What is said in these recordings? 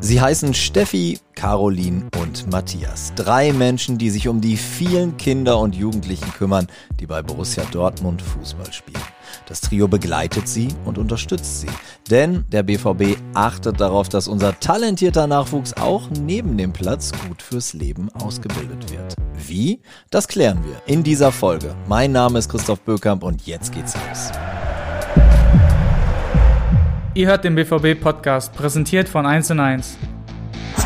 Sie heißen Steffi, Caroline und Matthias. Drei Menschen, die sich um die vielen Kinder und Jugendlichen kümmern, die bei Borussia Dortmund Fußball spielen. Das Trio begleitet sie und unterstützt sie. Denn der BVB achtet darauf, dass unser talentierter Nachwuchs auch neben dem Platz gut fürs Leben ausgebildet wird. Wie? Das klären wir in dieser Folge. Mein Name ist Christoph Bökamp und jetzt geht's los. Ihr hört den BVB-Podcast, präsentiert von 1 und 1.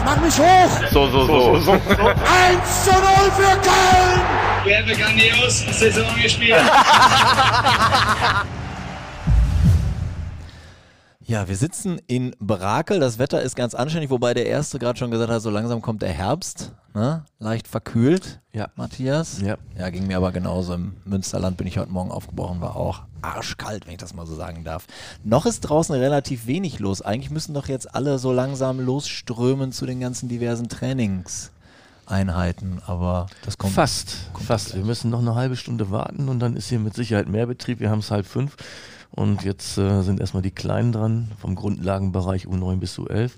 Mach mich hoch! So, so, so. so. 1 zu 0 für Köln! Wir haben grandios Saison gespielt. Ja, wir sitzen in Brakel. Das Wetter ist ganz anständig, wobei der Erste gerade schon gesagt hat, so langsam kommt der Herbst. Ne? Leicht verkühlt, ja. Matthias. Ja. ja, ging mir aber genauso. Im Münsterland bin ich heute Morgen aufgebrochen, war auch arschkalt, wenn ich das mal so sagen darf. Noch ist draußen relativ wenig los. Eigentlich müssen doch jetzt alle so langsam losströmen zu den ganzen diversen Trainingseinheiten, aber das kommt. Fast, kommt fast. Gleich. Wir müssen noch eine halbe Stunde warten und dann ist hier mit Sicherheit mehr Betrieb. Wir haben es halb fünf. Und jetzt äh, sind erstmal die Kleinen dran, vom Grundlagenbereich U9 bis U11.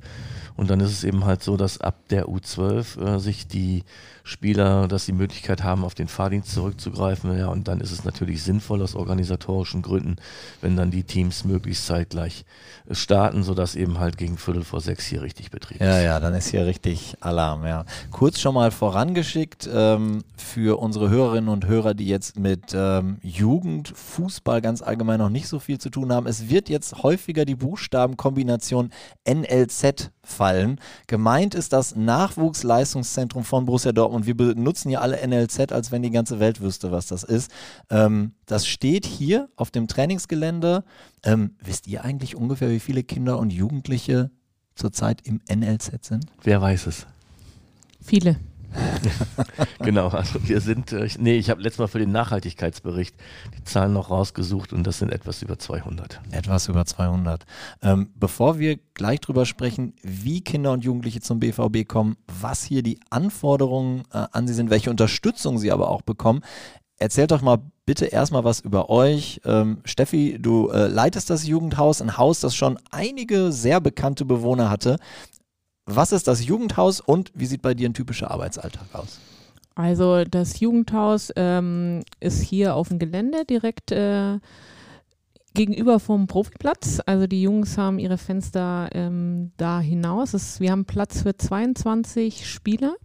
Und dann ist es eben halt so, dass ab der U12 äh, sich die Spieler, dass die Möglichkeit haben, auf den Fahrdienst zurückzugreifen. Ja, und dann ist es natürlich sinnvoll aus organisatorischen Gründen, wenn dann die Teams möglichst zeitgleich äh, starten, sodass eben halt gegen Viertel vor sechs hier richtig Betrieb ist. Ja, ja, dann ist hier richtig Alarm, ja. Kurz schon mal vorangeschickt ähm, für unsere Hörerinnen und Hörer, die jetzt mit ähm, Jugend, Fußball ganz allgemein noch nicht so viel zu tun haben. Es wird jetzt häufiger die Buchstabenkombination NLZ fallen. Gemeint ist das Nachwuchsleistungszentrum von Borussia Dortmund. Wir benutzen ja alle NLZ, als wenn die ganze Welt wüsste, was das ist. Ähm, das steht hier auf dem Trainingsgelände. Ähm, wisst ihr eigentlich ungefähr, wie viele Kinder und Jugendliche zurzeit im NLZ sind? Wer weiß es? Viele. genau, also wir sind, äh, nee, ich habe letztes Mal für den Nachhaltigkeitsbericht die Zahlen noch rausgesucht und das sind etwas über 200. Etwas über 200. Ähm, bevor wir gleich drüber sprechen, wie Kinder und Jugendliche zum BVB kommen, was hier die Anforderungen äh, an sie sind, welche Unterstützung sie aber auch bekommen, erzählt doch mal bitte erstmal was über euch. Ähm, Steffi, du äh, leitest das Jugendhaus, ein Haus, das schon einige sehr bekannte Bewohner hatte. Was ist das Jugendhaus und wie sieht bei dir ein typischer Arbeitsalltag aus? Also das Jugendhaus ähm, ist hier auf dem Gelände direkt äh, gegenüber vom Profiplatz. Also die Jungs haben ihre Fenster ähm, da hinaus. Es, wir haben Platz für 22 Spieler.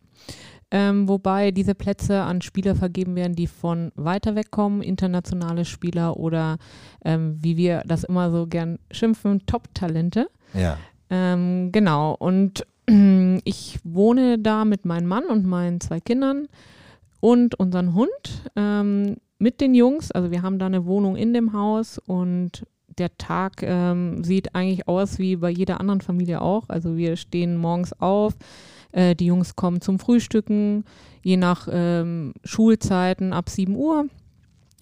Ähm, wobei diese Plätze an Spieler vergeben werden, die von weiter weg kommen, internationale Spieler oder ähm, wie wir das immer so gern schimpfen, Top-Talente. Ja. Ähm, genau. Und ich wohne da mit meinem Mann und meinen zwei Kindern und unseren Hund ähm, mit den Jungs. Also wir haben da eine Wohnung in dem Haus und der Tag ähm, sieht eigentlich aus wie bei jeder anderen Familie auch. Also wir stehen morgens auf, äh, die Jungs kommen zum Frühstücken, je nach ähm, Schulzeiten ab 7 Uhr.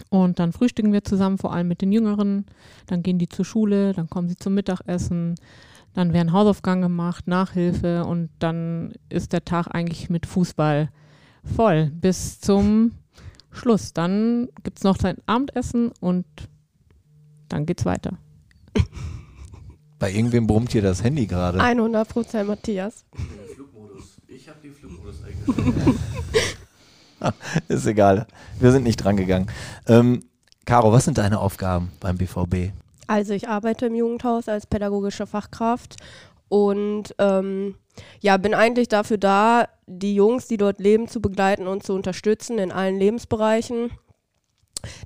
Und dann frühstücken wir zusammen, vor allem mit den Jüngeren. Dann gehen die zur Schule, dann kommen sie zum Mittagessen. Dann werden Hausaufgaben gemacht, Nachhilfe und dann ist der Tag eigentlich mit Fußball voll bis zum Schluss. Dann gibt es noch sein Abendessen und dann geht's weiter. Bei irgendwem brummt hier das Handy gerade. 100 Prozent Matthias. Flugmodus. Ich habe den Flugmodus eingestellt. ist egal. Wir sind nicht dran gegangen. Ähm, Caro, was sind deine Aufgaben beim BVB? Also ich arbeite im Jugendhaus als pädagogische Fachkraft und ähm, ja, bin eigentlich dafür da, die Jungs, die dort leben, zu begleiten und zu unterstützen in allen Lebensbereichen.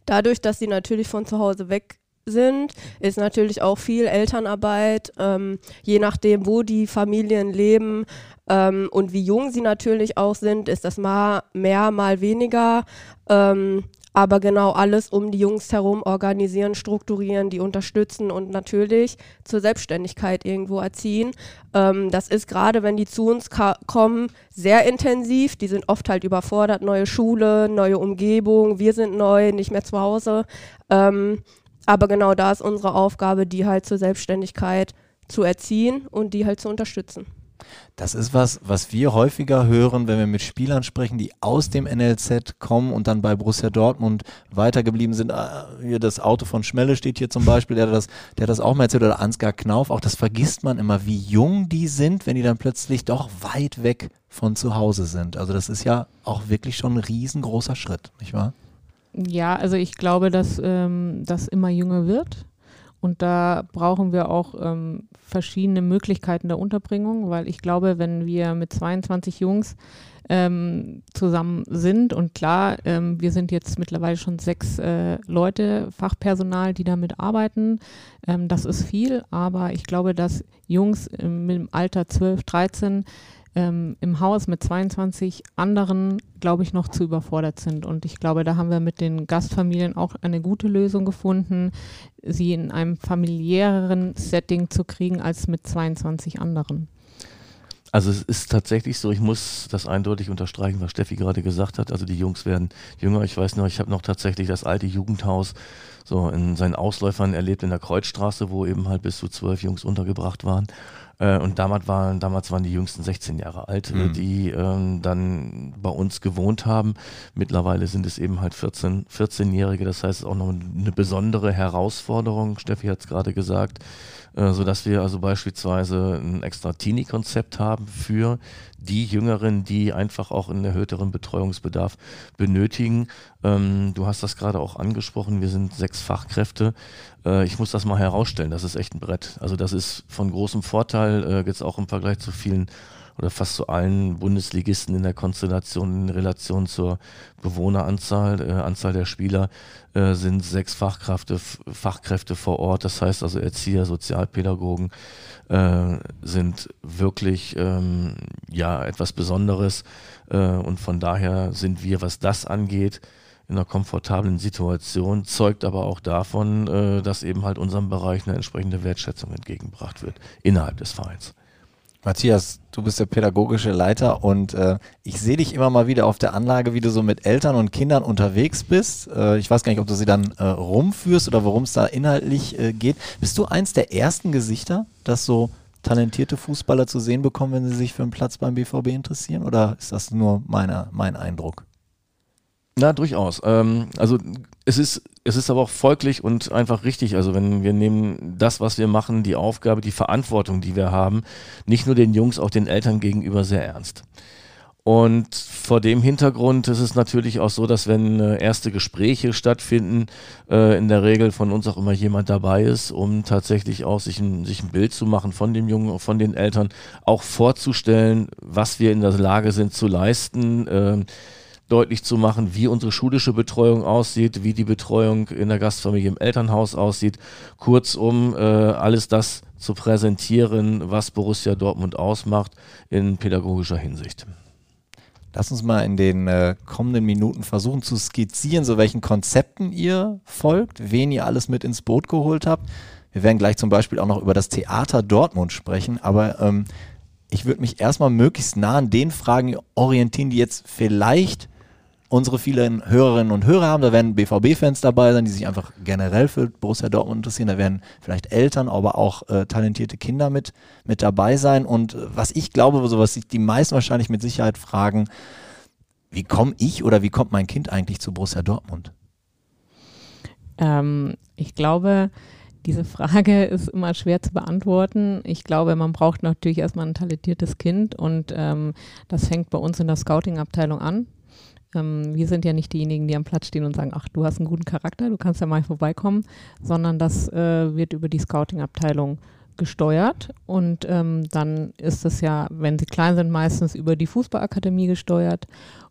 Dadurch, dass sie natürlich von zu Hause weg sind, ist natürlich auch viel Elternarbeit, ähm, je nachdem, wo die Familien leben ähm, und wie jung sie natürlich auch sind, ist das mal mehr, mal weniger. Ähm, aber genau alles um die Jungs herum organisieren, strukturieren, die unterstützen und natürlich zur Selbstständigkeit irgendwo erziehen. Ähm, das ist gerade, wenn die zu uns kommen, sehr intensiv. Die sind oft halt überfordert, neue Schule, neue Umgebung, wir sind neu, nicht mehr zu Hause. Ähm, aber genau da ist unsere Aufgabe, die halt zur Selbstständigkeit zu erziehen und die halt zu unterstützen. Das ist was, was wir häufiger hören, wenn wir mit Spielern sprechen, die aus dem NLZ kommen und dann bei Borussia Dortmund weitergeblieben sind. Ah, hier das Auto von Schmelle steht hier zum Beispiel, der hat das, der das auch mal erzählt, oder Ansgar Knauf. Auch das vergisst man immer, wie jung die sind, wenn die dann plötzlich doch weit weg von zu Hause sind. Also das ist ja auch wirklich schon ein riesengroßer Schritt, nicht wahr? Ja, also ich glaube, dass ähm, das immer jünger wird. Und da brauchen wir auch ähm, verschiedene Möglichkeiten der Unterbringung, weil ich glaube, wenn wir mit 22 Jungs ähm, zusammen sind und klar, ähm, wir sind jetzt mittlerweile schon sechs äh, Leute, Fachpersonal, die damit arbeiten. Ähm, das ist viel, aber ich glaube, dass Jungs im, im Alter 12, 13 ähm, im Haus mit 22 anderen, glaube ich, noch zu überfordert sind. Und ich glaube, da haben wir mit den Gastfamilien auch eine gute Lösung gefunden, sie in einem familiäreren Setting zu kriegen als mit 22 anderen. Also es ist tatsächlich so, ich muss das eindeutig unterstreichen, was Steffi gerade gesagt hat. Also die Jungs werden jünger. Ich weiß noch, ich habe noch tatsächlich das alte Jugendhaus so in seinen Ausläufern erlebt in der Kreuzstraße, wo eben halt bis zu zwölf Jungs untergebracht waren. Äh, und damals waren, damals waren die jüngsten 16 Jahre alt, mhm. die ähm, dann bei uns gewohnt haben. Mittlerweile sind es eben halt 14, 14-Jährige. Das heißt, auch noch eine besondere Herausforderung. Steffi hat es gerade gesagt äh, sodass wir also beispielsweise ein extra Teenie-Konzept haben für die Jüngeren, die einfach auch einen erhöhteren Betreuungsbedarf benötigen. Ähm, du hast das gerade auch angesprochen, wir sind sechs Fachkräfte. Äh, ich muss das mal herausstellen, das ist echt ein Brett. Also das ist von großem Vorteil, äh, jetzt auch im Vergleich zu vielen oder fast zu allen Bundesligisten in der Konstellation in Relation zur Bewohneranzahl, äh, Anzahl der Spieler, äh, sind sechs Fachkräfte, Fachkräfte vor Ort. Das heißt also Erzieher, Sozialpädagogen äh, sind wirklich ähm, ja etwas Besonderes. Äh, und von daher sind wir, was das angeht, in einer komfortablen Situation, zeugt aber auch davon, äh, dass eben halt unserem Bereich eine entsprechende Wertschätzung entgegengebracht wird innerhalb des Vereins. Matthias, du bist der pädagogische Leiter und äh, ich sehe dich immer mal wieder auf der Anlage, wie du so mit Eltern und Kindern unterwegs bist. Äh, ich weiß gar nicht, ob du sie dann äh, rumführst oder worum es da inhaltlich äh, geht. Bist du eins der ersten Gesichter, das so talentierte Fußballer zu sehen bekommen, wenn sie sich für einen Platz beim BVB interessieren? Oder ist das nur meine, mein Eindruck? Na, durchaus. Ähm, also es ist, es ist aber auch folglich und einfach richtig. Also wenn wir nehmen das, was wir machen, die Aufgabe, die Verantwortung, die wir haben, nicht nur den Jungs, auch den Eltern gegenüber sehr ernst. Und vor dem Hintergrund ist es natürlich auch so, dass wenn äh, erste Gespräche stattfinden, äh, in der Regel von uns auch immer jemand dabei ist, um tatsächlich auch sich ein, sich ein Bild zu machen von dem Jungen, von den Eltern, auch vorzustellen, was wir in der Lage sind zu leisten. Deutlich zu machen, wie unsere schulische Betreuung aussieht, wie die Betreuung in der Gastfamilie im Elternhaus aussieht. Kurzum, äh, alles das zu präsentieren, was Borussia Dortmund ausmacht in pädagogischer Hinsicht. Lass uns mal in den äh, kommenden Minuten versuchen zu skizzieren, so welchen Konzepten ihr folgt, wen ihr alles mit ins Boot geholt habt. Wir werden gleich zum Beispiel auch noch über das Theater Dortmund sprechen, aber ähm, ich würde mich erstmal möglichst nah an den Fragen orientieren, die jetzt vielleicht unsere vielen Hörerinnen und Hörer haben. Da werden BVB-Fans dabei sein, die sich einfach generell für Borussia Dortmund interessieren. Da werden vielleicht Eltern, aber auch äh, talentierte Kinder mit, mit dabei sein. Und äh, was ich glaube, so was sich die meisten wahrscheinlich mit Sicherheit fragen, wie komme ich oder wie kommt mein Kind eigentlich zu Borussia Dortmund? Ähm, ich glaube, diese Frage ist immer schwer zu beantworten. Ich glaube, man braucht natürlich erstmal ein talentiertes Kind und ähm, das fängt bei uns in der Scouting-Abteilung an. Ähm, wir sind ja nicht diejenigen, die am Platz stehen und sagen, ach, du hast einen guten Charakter, du kannst ja mal vorbeikommen, sondern das äh, wird über die Scouting-Abteilung gesteuert und ähm, dann ist es ja, wenn sie klein sind, meistens über die Fußballakademie gesteuert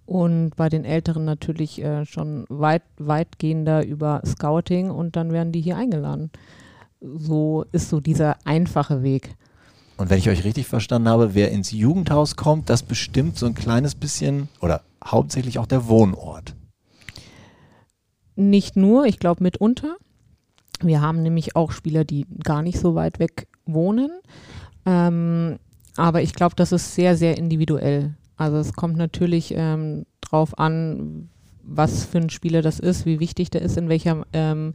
und bei den Älteren natürlich äh, schon weit, weitgehender über Scouting und dann werden die hier eingeladen. So ist so dieser einfache Weg. Und wenn ich euch richtig verstanden habe, wer ins Jugendhaus kommt, das bestimmt so ein kleines bisschen oder hauptsächlich auch der Wohnort. Nicht nur, ich glaube mitunter. Wir haben nämlich auch Spieler, die gar nicht so weit weg wohnen. Ähm, aber ich glaube, das ist sehr, sehr individuell. Also es kommt natürlich ähm, drauf an, was für ein Spieler das ist, wie wichtig der ist, in welcher ähm,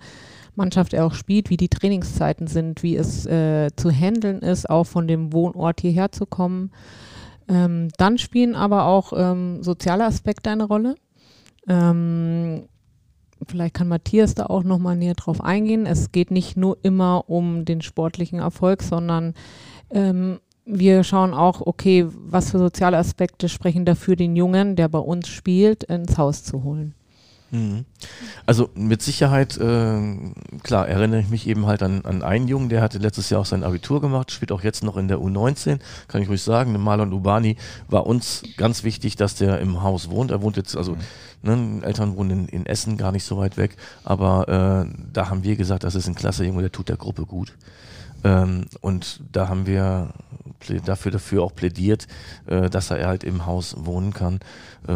Mannschaft er auch spielt, wie die Trainingszeiten sind, wie es äh, zu handeln ist, auch von dem Wohnort hierher zu kommen. Ähm, dann spielen aber auch ähm, soziale Aspekte eine Rolle. Ähm, vielleicht kann Matthias da auch nochmal näher drauf eingehen. Es geht nicht nur immer um den sportlichen Erfolg, sondern ähm, wir schauen auch, okay, was für soziale Aspekte sprechen dafür, den Jungen, der bei uns spielt, ins Haus zu holen. Mhm. Also mit Sicherheit, äh, klar, erinnere ich mich eben halt an, an einen Jungen, der hatte letztes Jahr auch sein Abitur gemacht, spielt auch jetzt noch in der U19, kann ich ruhig sagen. Der Marlon Ubani war uns ganz wichtig, dass der im Haus wohnt. Er wohnt jetzt, also mhm. ne, Eltern wohnen in, in, Essen, gar nicht so weit weg, aber äh, da haben wir gesagt, das ist ein klasse Junge, der tut der Gruppe gut. Ähm, und da haben wir dafür, dafür auch plädiert, äh, dass er halt im Haus wohnen kann, äh,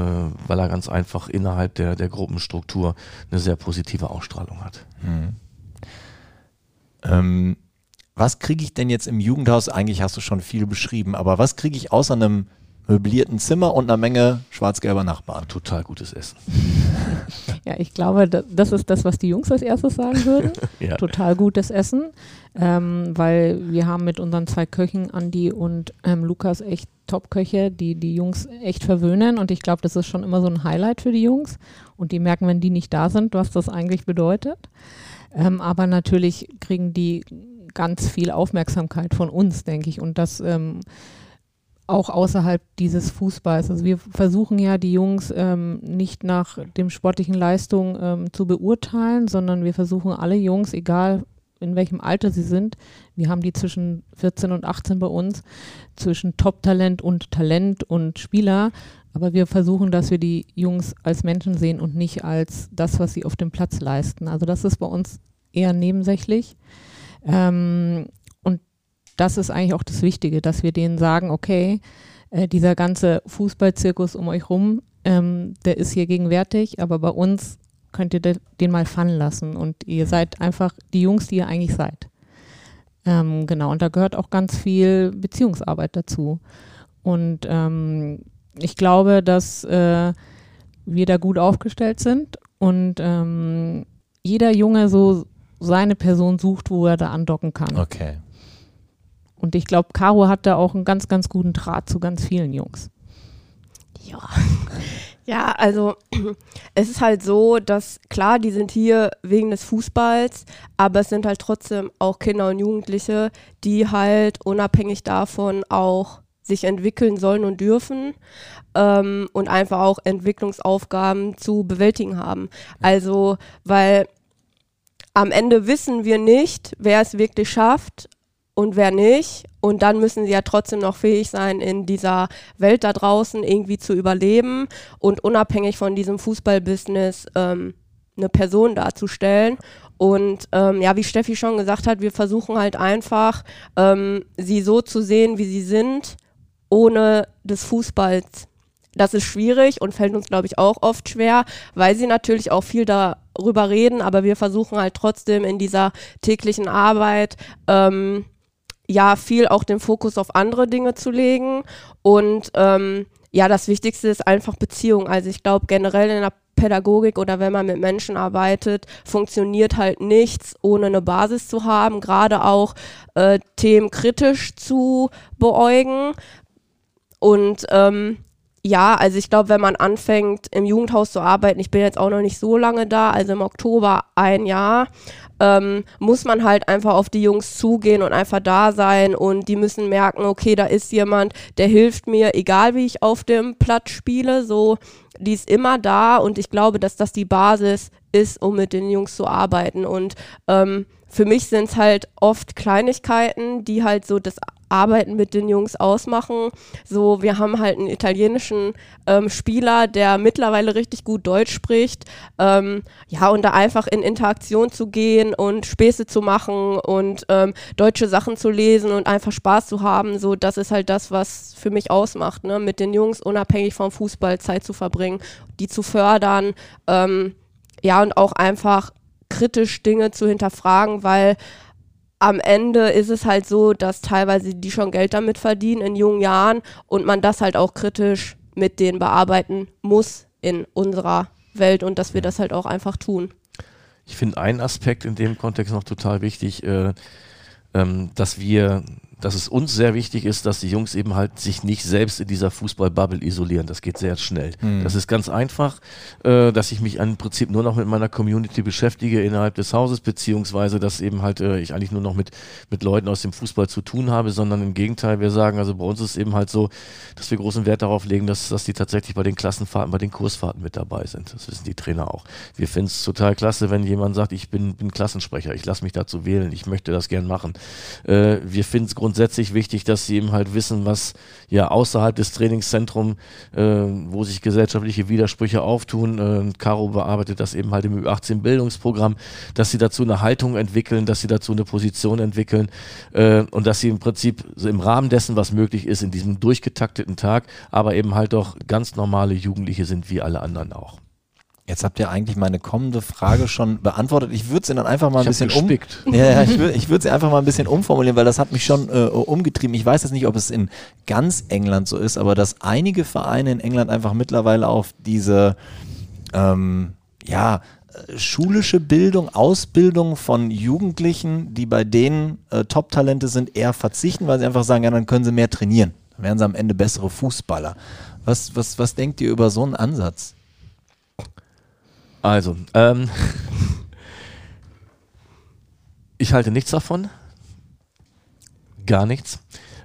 weil er ganz einfach innerhalb der, der Gruppenstruktur eine sehr positive Ausstrahlung hat. Mhm. Ähm, was kriege ich denn jetzt im Jugendhaus? Eigentlich hast du schon viel beschrieben, aber was kriege ich außer einem möblierten Zimmer und einer Menge schwarz-gelber Nachbarn. Total gutes Essen. Ja, ich glaube, das ist das, was die Jungs als erstes sagen würden. ja. Total gutes Essen, ähm, weil wir haben mit unseren zwei Köchen, Andi und ähm, Lukas, echt Top-Köche, die die Jungs echt verwöhnen und ich glaube, das ist schon immer so ein Highlight für die Jungs und die merken, wenn die nicht da sind, was das eigentlich bedeutet. Ähm, aber natürlich kriegen die ganz viel Aufmerksamkeit von uns, denke ich, und das ähm, auch außerhalb dieses Fußballs. Also wir versuchen ja die Jungs ähm, nicht nach dem sportlichen Leistung ähm, zu beurteilen, sondern wir versuchen alle Jungs, egal in welchem Alter sie sind, wir haben die zwischen 14 und 18 bei uns, zwischen Top-Talent und Talent und Spieler, aber wir versuchen, dass wir die Jungs als Menschen sehen und nicht als das, was sie auf dem Platz leisten. Also das ist bei uns eher nebensächlich. Ähm, das ist eigentlich auch das Wichtige, dass wir denen sagen, okay, äh, dieser ganze Fußballzirkus um euch rum, ähm, der ist hier gegenwärtig, aber bei uns könnt ihr den mal fallen lassen und ihr seid einfach die Jungs, die ihr eigentlich seid. Ähm, genau, und da gehört auch ganz viel Beziehungsarbeit dazu. Und ähm, ich glaube, dass äh, wir da gut aufgestellt sind und ähm, jeder Junge so seine Person sucht, wo er da andocken kann. Okay. Und ich glaube, Caro hat da auch einen ganz, ganz guten Draht zu ganz vielen Jungs. Ja. Ja, also es ist halt so, dass klar, die sind hier wegen des Fußballs, aber es sind halt trotzdem auch Kinder und Jugendliche, die halt unabhängig davon auch sich entwickeln sollen und dürfen ähm, und einfach auch Entwicklungsaufgaben zu bewältigen haben. Also, weil am Ende wissen wir nicht, wer es wirklich schafft, und wer nicht. Und dann müssen sie ja trotzdem noch fähig sein, in dieser Welt da draußen irgendwie zu überleben und unabhängig von diesem Fußballbusiness ähm, eine Person darzustellen. Und ähm, ja, wie Steffi schon gesagt hat, wir versuchen halt einfach, ähm, sie so zu sehen, wie sie sind, ohne des Fußballs. Das ist schwierig und fällt uns, glaube ich, auch oft schwer, weil sie natürlich auch viel darüber reden, aber wir versuchen halt trotzdem in dieser täglichen Arbeit, ähm, ja viel auch den Fokus auf andere Dinge zu legen. Und ähm, ja, das Wichtigste ist einfach Beziehung. Also ich glaube generell in der Pädagogik oder wenn man mit Menschen arbeitet, funktioniert halt nichts, ohne eine Basis zu haben, gerade auch äh, Themen kritisch zu beäugen. Und ähm, ja, also ich glaube, wenn man anfängt, im Jugendhaus zu arbeiten, ich bin jetzt auch noch nicht so lange da, also im Oktober ein Jahr, ähm, muss man halt einfach auf die Jungs zugehen und einfach da sein und die müssen merken, okay, da ist jemand, der hilft mir, egal wie ich auf dem Platz spiele, so, die ist immer da und ich glaube, dass das die Basis ist, um mit den Jungs zu arbeiten. Und ähm, für mich sind es halt oft Kleinigkeiten, die halt so das Arbeiten mit den Jungs ausmachen. So, wir haben halt einen italienischen ähm, Spieler, der mittlerweile richtig gut Deutsch spricht. Ähm, ja, und da einfach in Interaktion zu gehen und Späße zu machen und ähm, deutsche Sachen zu lesen und einfach Spaß zu haben, so, das ist halt das, was für mich ausmacht, ne? mit den Jungs unabhängig vom Fußball Zeit zu verbringen, die zu fördern. Ähm, ja, und auch einfach kritisch Dinge zu hinterfragen, weil am Ende ist es halt so, dass teilweise die schon Geld damit verdienen in jungen Jahren und man das halt auch kritisch mit denen bearbeiten muss in unserer Welt und dass wir das halt auch einfach tun. ich finde einen Aspekt in dem Kontext noch total wichtig, äh, ähm, dass wir dass es uns sehr wichtig ist, dass die Jungs eben halt sich nicht selbst in dieser Fußballbubble isolieren. Das geht sehr schnell. Mhm. Das ist ganz einfach, äh, dass ich mich im Prinzip nur noch mit meiner Community beschäftige innerhalb des Hauses, beziehungsweise dass eben halt äh, ich eigentlich nur noch mit, mit Leuten aus dem Fußball zu tun habe, sondern im Gegenteil, wir sagen, also bei uns ist es eben halt so, dass wir großen Wert darauf legen, dass, dass die tatsächlich bei den Klassenfahrten, bei den Kursfahrten mit dabei sind. Das wissen die Trainer auch. Wir finden es total klasse, wenn jemand sagt, ich bin, bin Klassensprecher, ich lasse mich dazu wählen, ich möchte das gern machen. Äh, wir finden es grundsätzlich wichtig, dass sie eben halt wissen, was ja außerhalb des Trainingszentrums, äh, wo sich gesellschaftliche Widersprüche auftun, äh, Caro bearbeitet das eben halt im Ü18-Bildungsprogramm, dass sie dazu eine Haltung entwickeln, dass sie dazu eine Position entwickeln äh, und dass sie im Prinzip so im Rahmen dessen, was möglich ist, in diesem durchgetakteten Tag, aber eben halt doch ganz normale Jugendliche sind wie alle anderen auch. Jetzt habt ihr eigentlich meine kommende Frage schon beantwortet. Ich würde sie dann einfach mal ein Ich bisschen um. Ja, ja, ich würde ich würd sie einfach mal ein bisschen umformulieren, weil das hat mich schon äh, umgetrieben. Ich weiß jetzt nicht, ob es in ganz England so ist, aber dass einige Vereine in England einfach mittlerweile auf diese ähm, ja, äh, schulische Bildung, Ausbildung von Jugendlichen, die bei denen äh, Top-Talente sind, eher verzichten, weil sie einfach sagen, ja, dann können sie mehr trainieren. Dann werden sie am Ende bessere Fußballer. Was, was, was denkt ihr über so einen Ansatz? Also, ähm, ich halte nichts davon. Gar nichts.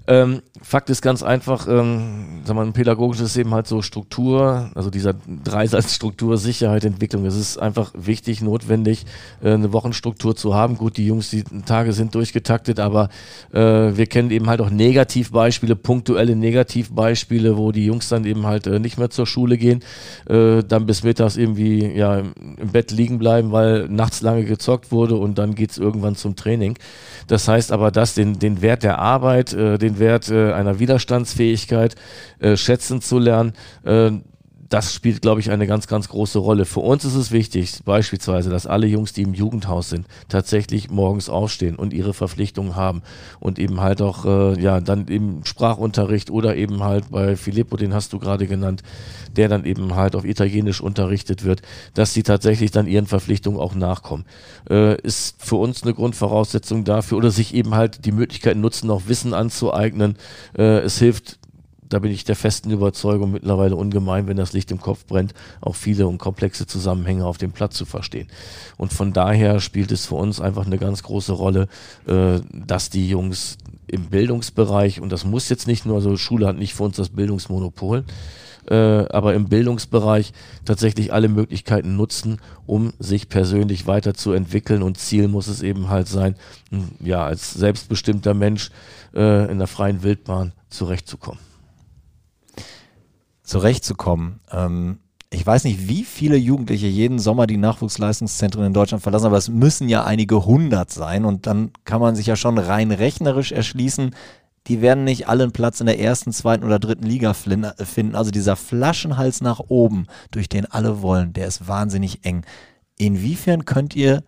Ähm, Fakt ist ganz einfach, ähm, sag mal, ein pädagogisches ist eben halt so Struktur, also dieser Dreisatz Struktur, Sicherheit, Entwicklung. Es ist einfach wichtig, notwendig, äh, eine Wochenstruktur zu haben. Gut, die Jungs, die Tage sind durchgetaktet, aber äh, wir kennen eben halt auch Negativbeispiele, punktuelle Negativbeispiele, wo die Jungs dann eben halt äh, nicht mehr zur Schule gehen, äh, dann bis mittags irgendwie ja, im, im Bett liegen bleiben, weil nachts lange gezockt wurde und dann geht's irgendwann zum Training. Das heißt aber, dass den, den Wert der Arbeit, äh, den Wert äh, einer Widerstandsfähigkeit äh, schätzen zu lernen, äh, das spielt, glaube ich, eine ganz, ganz große Rolle. Für uns ist es wichtig, beispielsweise, dass alle Jungs, die im Jugendhaus sind, tatsächlich morgens aufstehen und ihre Verpflichtungen haben und eben halt auch, äh, ja, dann im Sprachunterricht oder eben halt bei Filippo, den hast du gerade genannt, der dann eben halt auf Italienisch unterrichtet wird, dass sie tatsächlich dann ihren Verpflichtungen auch nachkommen. Äh, ist für uns eine Grundvoraussetzung dafür oder sich eben halt die Möglichkeit nutzen, noch Wissen anzueignen. Äh, es hilft da bin ich der festen Überzeugung mittlerweile ungemein, wenn das Licht im Kopf brennt, auch viele und komplexe Zusammenhänge auf dem Platz zu verstehen. Und von daher spielt es für uns einfach eine ganz große Rolle, äh, dass die Jungs im Bildungsbereich, und das muss jetzt nicht nur, also Schule hat nicht für uns das Bildungsmonopol, äh, aber im Bildungsbereich tatsächlich alle Möglichkeiten nutzen, um sich persönlich weiterzuentwickeln. Und Ziel muss es eben halt sein, ja, als selbstbestimmter Mensch äh, in der freien Wildbahn zurechtzukommen zurechtzukommen. Ähm, ich weiß nicht, wie viele Jugendliche jeden Sommer die Nachwuchsleistungszentren in Deutschland verlassen, aber es müssen ja einige hundert sein und dann kann man sich ja schon rein rechnerisch erschließen, die werden nicht alle einen Platz in der ersten, zweiten oder dritten Liga finden. Also dieser Flaschenhals nach oben, durch den alle wollen, der ist wahnsinnig eng. Inwiefern könnt ihr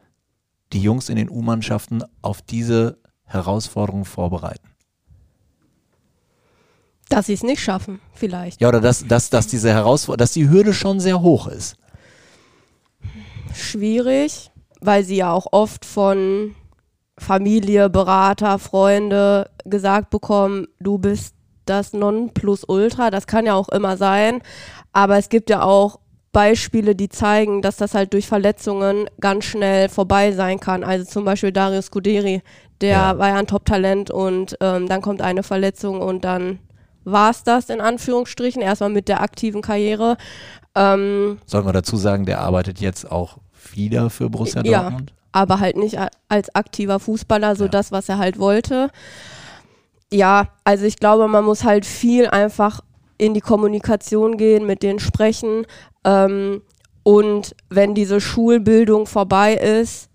die Jungs in den U-Mannschaften auf diese Herausforderung vorbereiten? Dass sie es nicht schaffen, vielleicht. Ja, oder dass, dass, dass diese Herausforderung, dass die Hürde schon sehr hoch ist. Schwierig, weil sie ja auch oft von Familie, Berater, Freunde gesagt bekommen, du bist das Nonplusultra. Das kann ja auch immer sein. Aber es gibt ja auch Beispiele, die zeigen, dass das halt durch Verletzungen ganz schnell vorbei sein kann. Also zum Beispiel Darius Scuderi, der ja. war ja ein Top-Talent und ähm, dann kommt eine Verletzung und dann war es das in Anführungsstrichen, erstmal mit der aktiven Karriere. Ähm, Sollen wir dazu sagen, der arbeitet jetzt auch wieder für Borussia ja, Dortmund? aber halt nicht als aktiver Fußballer, so ja. das, was er halt wollte. Ja, also ich glaube, man muss halt viel einfach in die Kommunikation gehen, mit denen sprechen. Ähm, und wenn diese Schulbildung vorbei ist,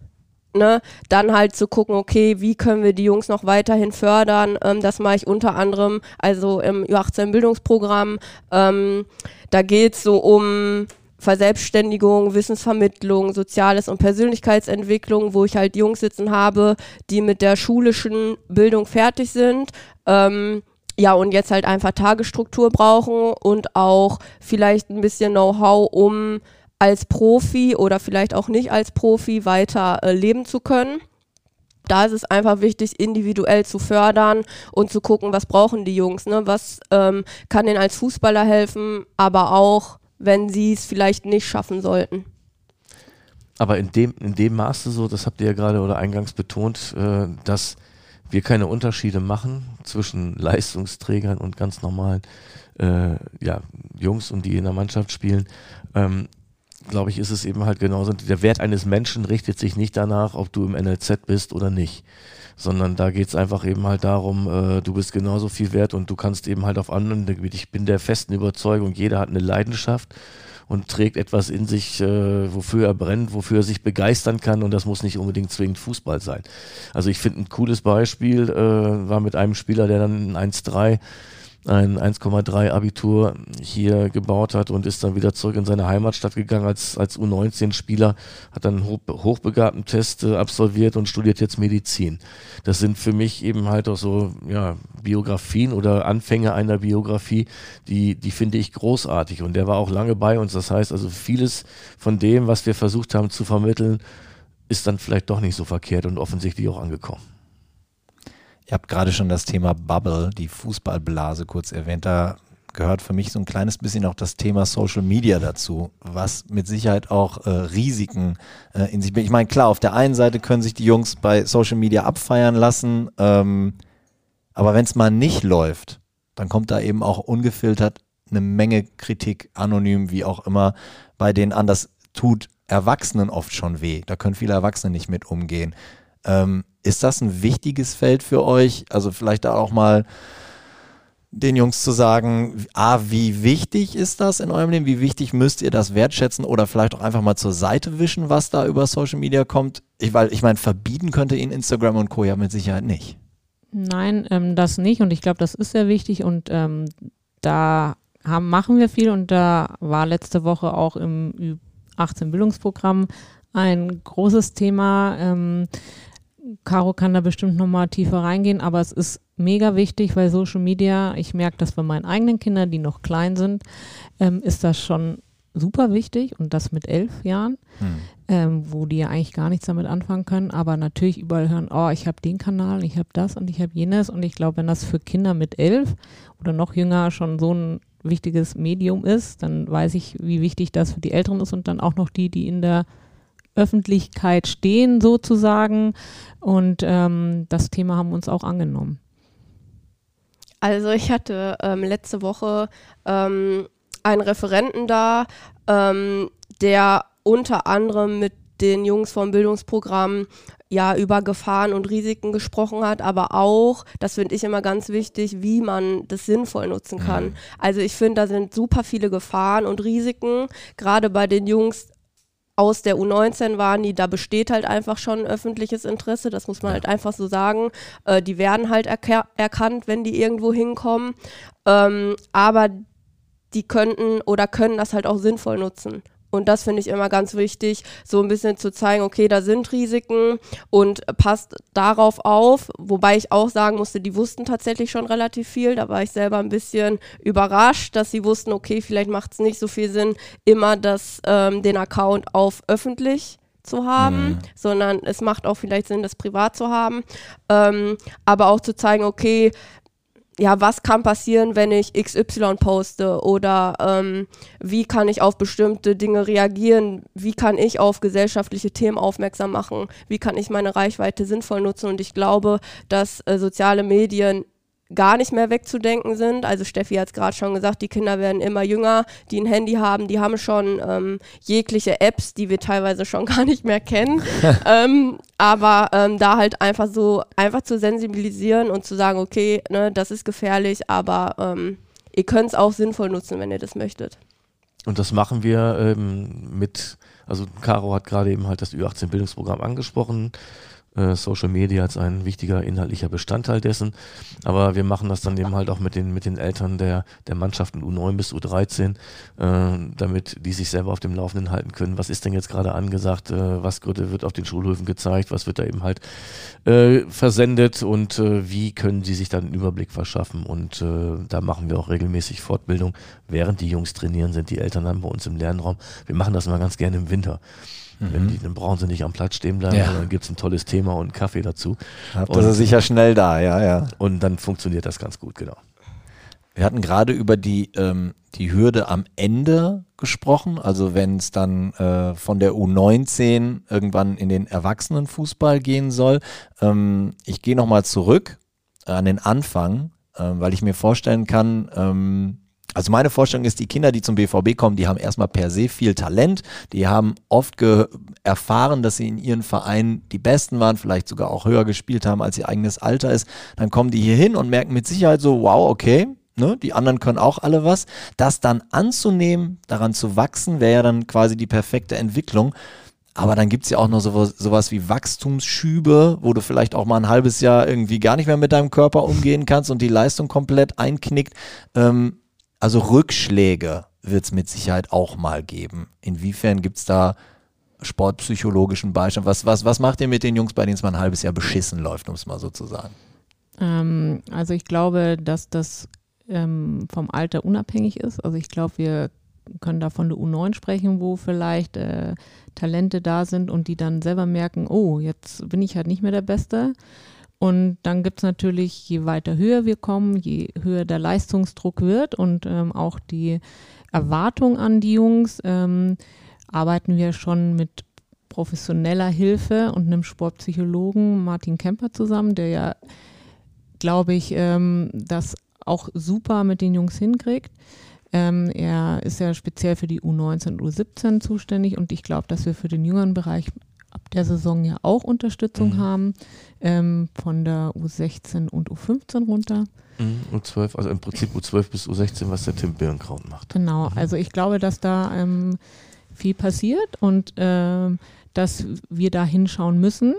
ne, dann halt zu gucken, okay, wie können wir die Jungs noch weiterhin fördern. Ähm, das mache ich unter anderem also im Ü18-Bildungsprogramm. Ähm, da geht es so um Verselbstständigung, Wissensvermittlung, Soziales und Persönlichkeitsentwicklung, wo ich halt Jungs sitzen habe, die mit der schulischen Bildung fertig sind. Ähm, ja, und jetzt halt einfach Tagesstruktur brauchen und auch vielleicht ein bisschen Know-how, um als Profi oder vielleicht auch nicht als Profi weiter äh, leben zu können. Da ist es einfach wichtig, individuell zu fördern und zu gucken, was brauchen die Jungs, ne? was ähm, kann denen als Fußballer helfen, aber auch, wenn sie es vielleicht nicht schaffen sollten. Aber in dem, in dem Maße so, das habt ihr ja gerade oder eingangs betont, äh, dass wir keine Unterschiede machen zwischen Leistungsträgern und ganz normalen äh, ja, Jungs und die in der Mannschaft spielen. Ähm, glaube ich, ist es eben halt genauso. Der Wert eines Menschen richtet sich nicht danach, ob du im NLZ bist oder nicht. Sondern da geht es einfach eben halt darum, äh, du bist genauso viel wert und du kannst eben halt auf anderen Gebieten. Ich bin der festen Überzeugung, jeder hat eine Leidenschaft und trägt etwas in sich, äh, wofür er brennt, wofür er sich begeistern kann und das muss nicht unbedingt zwingend Fußball sein. Also ich finde ein cooles Beispiel äh, war mit einem Spieler, der dann 1-3 ein 1,3 Abitur hier gebaut hat und ist dann wieder zurück in seine Heimatstadt gegangen als, als U19-Spieler, hat dann hoch, hochbegabten Test äh, absolviert und studiert jetzt Medizin. Das sind für mich eben halt auch so ja, Biografien oder Anfänge einer Biografie, die, die finde ich großartig und der war auch lange bei uns. Das heißt also vieles von dem, was wir versucht haben zu vermitteln, ist dann vielleicht doch nicht so verkehrt und offensichtlich auch angekommen. Ihr habt gerade schon das Thema Bubble, die Fußballblase kurz erwähnt. Da gehört für mich so ein kleines bisschen auch das Thema Social Media dazu, was mit Sicherheit auch äh, Risiken äh, in sich. Ich meine, klar, auf der einen Seite können sich die Jungs bei Social Media abfeiern lassen, ähm, aber wenn es mal nicht läuft, dann kommt da eben auch ungefiltert eine Menge Kritik, anonym, wie auch immer, bei denen an. Das tut Erwachsenen oft schon weh. Da können viele Erwachsene nicht mit umgehen. Ähm, ist das ein wichtiges Feld für euch? Also vielleicht da auch mal den Jungs zu sagen, A, wie wichtig ist das in eurem Leben? Wie wichtig müsst ihr das wertschätzen oder vielleicht auch einfach mal zur Seite wischen, was da über Social Media kommt? Ich, weil ich meine, verbieten könnte ihn Instagram und Co. ja mit Sicherheit nicht. Nein, ähm, das nicht und ich glaube, das ist sehr wichtig und ähm, da haben, machen wir viel und da war letzte Woche auch im 18 Bildungsprogramm ein großes Thema. Ähm, Caro kann da bestimmt nochmal tiefer reingehen, aber es ist mega wichtig, weil Social Media, ich merke das bei meinen eigenen Kindern, die noch klein sind, ähm, ist das schon super wichtig und das mit elf Jahren, hm. ähm, wo die ja eigentlich gar nichts damit anfangen können, aber natürlich überall hören, oh, ich habe den Kanal, ich habe das und ich habe jenes und ich glaube, wenn das für Kinder mit elf oder noch jünger schon so ein wichtiges Medium ist, dann weiß ich, wie wichtig das für die Älteren ist und dann auch noch die, die in der Öffentlichkeit stehen sozusagen. Und ähm, das Thema haben wir uns auch angenommen. Also ich hatte ähm, letzte Woche ähm, einen Referenten da, ähm, der unter anderem mit den Jungs vom Bildungsprogramm ja über Gefahren und Risiken gesprochen hat, aber auch, das finde ich immer ganz wichtig, wie man das sinnvoll nutzen kann. Mhm. Also ich finde, da sind super viele Gefahren und Risiken, gerade bei den Jungs aus der U19 waren die, da besteht halt einfach schon ein öffentliches Interesse, das muss man ja. halt einfach so sagen. Äh, die werden halt erkannt, wenn die irgendwo hinkommen. Ähm, aber die könnten oder können das halt auch sinnvoll nutzen. Und das finde ich immer ganz wichtig, so ein bisschen zu zeigen, okay, da sind Risiken und passt darauf auf. Wobei ich auch sagen musste, die wussten tatsächlich schon relativ viel. Da war ich selber ein bisschen überrascht, dass sie wussten, okay, vielleicht macht es nicht so viel Sinn, immer das, ähm, den Account auf öffentlich zu haben, mhm. sondern es macht auch vielleicht Sinn, das privat zu haben. Ähm, aber auch zu zeigen, okay, ja, was kann passieren, wenn ich XY poste? Oder ähm, wie kann ich auf bestimmte Dinge reagieren, wie kann ich auf gesellschaftliche Themen aufmerksam machen, wie kann ich meine Reichweite sinnvoll nutzen? Und ich glaube, dass äh, soziale Medien gar nicht mehr wegzudenken sind. Also Steffi hat es gerade schon gesagt, die Kinder werden immer jünger, die ein Handy haben, die haben schon ähm, jegliche Apps, die wir teilweise schon gar nicht mehr kennen. ähm, aber ähm, da halt einfach so, einfach zu sensibilisieren und zu sagen, okay, ne, das ist gefährlich, aber ähm, ihr könnt es auch sinnvoll nutzen, wenn ihr das möchtet. Und das machen wir ähm, mit, also Caro hat gerade eben halt das Ü18-Bildungsprogramm angesprochen Social Media als ein wichtiger inhaltlicher Bestandteil dessen. Aber wir machen das dann eben halt auch mit den, mit den Eltern der, der Mannschaften U9 bis U13, äh, damit die sich selber auf dem Laufenden halten können. Was ist denn jetzt gerade angesagt? Äh, was wird auf den Schulhöfen gezeigt? Was wird da eben halt äh, versendet? Und äh, wie können sie sich dann einen Überblick verschaffen? Und äh, da machen wir auch regelmäßig Fortbildung. Während die Jungs trainieren, sind die Eltern dann bei uns im Lernraum. Wir machen das immer ganz gerne im Winter. Wenn die, dann brauchen sie nicht am Platz stehen bleiben, Ja. sondern gibt es ein tolles Thema und einen Kaffee dazu. Habt ihr sicher schnell da, ja, ja. Und dann funktioniert das ganz gut, genau. Wir hatten gerade über die, ähm, die Hürde am Ende gesprochen, also wenn es dann äh, von der U19 irgendwann in den Erwachsenenfußball gehen soll. Ähm, ich gehe nochmal zurück an den Anfang, ähm, weil ich mir vorstellen kann, ähm, also meine Vorstellung ist, die Kinder, die zum BVB kommen, die haben erstmal per se viel Talent. Die haben oft erfahren, dass sie in ihren Vereinen die Besten waren, vielleicht sogar auch höher gespielt haben, als ihr eigenes Alter ist. Dann kommen die hier hin und merken mit Sicherheit so, wow, okay, ne, die anderen können auch alle was. Das dann anzunehmen, daran zu wachsen, wäre ja dann quasi die perfekte Entwicklung. Aber dann gibt's ja auch noch sowas, sowas wie Wachstumsschübe, wo du vielleicht auch mal ein halbes Jahr irgendwie gar nicht mehr mit deinem Körper umgehen kannst und die Leistung komplett einknickt. Ähm, also Rückschläge wird's mit Sicherheit auch mal geben. Inwiefern gibt's da sportpsychologischen Beistand? Was, was, was macht ihr mit den Jungs, bei denen es mal ein halbes Jahr beschissen läuft, um es mal so zu sagen? Ähm, also ich glaube, dass das ähm, vom Alter unabhängig ist. Also ich glaube, wir können da von der U9 sprechen, wo vielleicht äh, Talente da sind und die dann selber merken, oh, jetzt bin ich halt nicht mehr der Beste. Und dann gibt es natürlich, je weiter höher wir kommen, je höher der Leistungsdruck wird und ähm, auch die Erwartung an die Jungs, ähm, arbeiten wir schon mit professioneller Hilfe und einem Sportpsychologen Martin Kemper zusammen, der ja, glaube ich, ähm, das auch super mit den Jungs hinkriegt. Ähm, er ist ja speziell für die U19 und U17 zuständig und ich glaube, dass wir für den jüngeren Bereich ab der Saison ja auch Unterstützung Mhm. haben, ähm, von der U16 und U15 runter. U12, also im Prinzip U12 bis U16, was der Tim Birnkraut macht. Genau, also ich glaube, dass da ähm, viel passiert und ähm, dass wir da hinschauen müssen.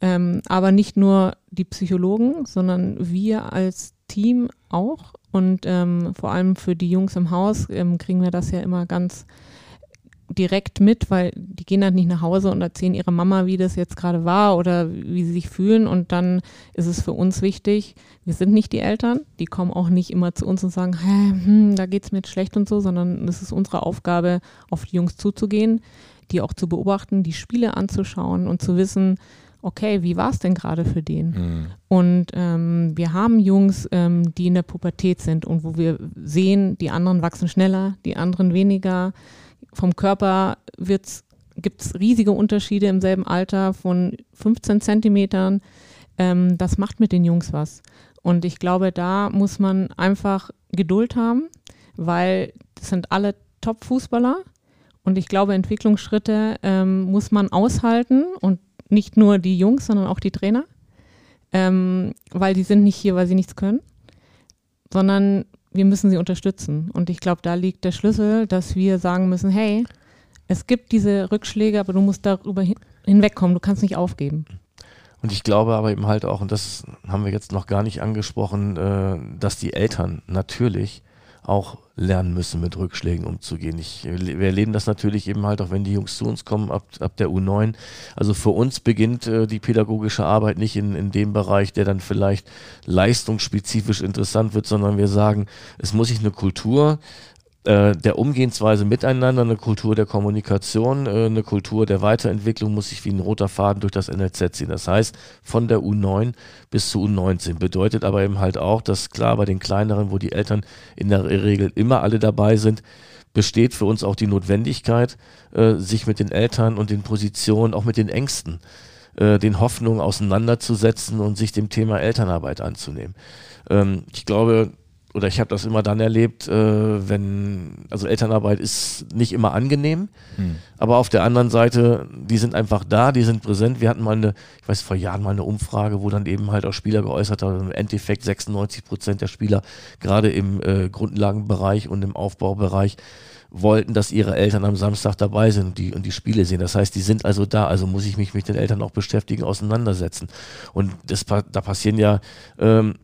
Ähm, aber nicht nur die Psychologen, sondern wir als Team auch. Und ähm, vor allem für die Jungs im Haus ähm, kriegen wir das ja immer ganz direkt mit, weil die gehen dann nicht nach Hause und erzählen ihrer Mama, wie das jetzt gerade war oder wie sie sich fühlen. Und dann ist es für uns wichtig, wir sind nicht die Eltern, die kommen auch nicht immer zu uns und sagen, Hä, hm, da geht's mir jetzt schlecht und so, sondern es ist unsere Aufgabe, auf die Jungs zuzugehen, die auch zu beobachten, die Spiele anzuschauen und zu wissen, okay, wie war es denn gerade für den? Und ähm, wir haben Jungs, ähm, die in der Pubertät sind und wo wir sehen, die anderen wachsen schneller, die anderen weniger. Vom Körper gibt es riesige Unterschiede im selben Alter von 15 Zentimetern. Ähm, das macht mit den Jungs was. Und ich glaube, da muss man einfach Geduld haben, weil das sind alle Top-Fußballer. Und ich glaube, Entwicklungsschritte ähm, muss man aushalten und nicht nur die Jungs, sondern auch die Trainer, ähm, weil die sind nicht hier, weil sie nichts können, sondern wir müssen sie unterstützen. Und ich glaube, da liegt der Schlüssel, dass wir sagen müssen, hey, es gibt diese Rückschläge, aber du musst darüber hin hinwegkommen, du kannst nicht aufgeben. Und ich glaube aber eben halt auch, und das haben wir jetzt noch gar nicht angesprochen, äh, dass die Eltern natürlich auch lernen müssen, mit Rückschlägen umzugehen. Ich, wir erleben das natürlich eben halt auch, wenn die Jungs zu uns kommen, ab, ab der U9. Also für uns beginnt äh, die pädagogische Arbeit nicht in, in dem Bereich, der dann vielleicht leistungsspezifisch interessant wird, sondern wir sagen, es muss sich eine Kultur der Umgehensweise miteinander, eine Kultur der Kommunikation, äh, eine Kultur der Weiterentwicklung muss sich wie ein roter Faden durch das NLZ ziehen. Das heißt, von der U9 bis zu U19 bedeutet aber eben halt auch, dass klar bei den kleineren, wo die Eltern in der Regel immer alle dabei sind, besteht für uns auch die Notwendigkeit, äh, sich mit den Eltern und den Positionen, auch mit den Ängsten, äh, den Hoffnungen auseinanderzusetzen und sich dem Thema Elternarbeit anzunehmen. Ähm, ich glaube, oder ich habe das immer dann erlebt, äh, wenn, also Elternarbeit ist nicht immer angenehm, hm. aber auf der anderen Seite, die sind einfach da, die sind präsent. Wir hatten mal eine, ich weiß vor Jahren mal eine Umfrage, wo dann eben halt auch Spieler geäußert haben, im Endeffekt 96 Prozent der Spieler, gerade im äh, Grundlagenbereich und im Aufbaubereich, wollten, dass ihre Eltern am Samstag dabei sind und die, und die Spiele sehen. Das heißt, die sind also da, also muss ich mich mit den Eltern auch beschäftigen, auseinandersetzen. Und das, da passieren ja ähm,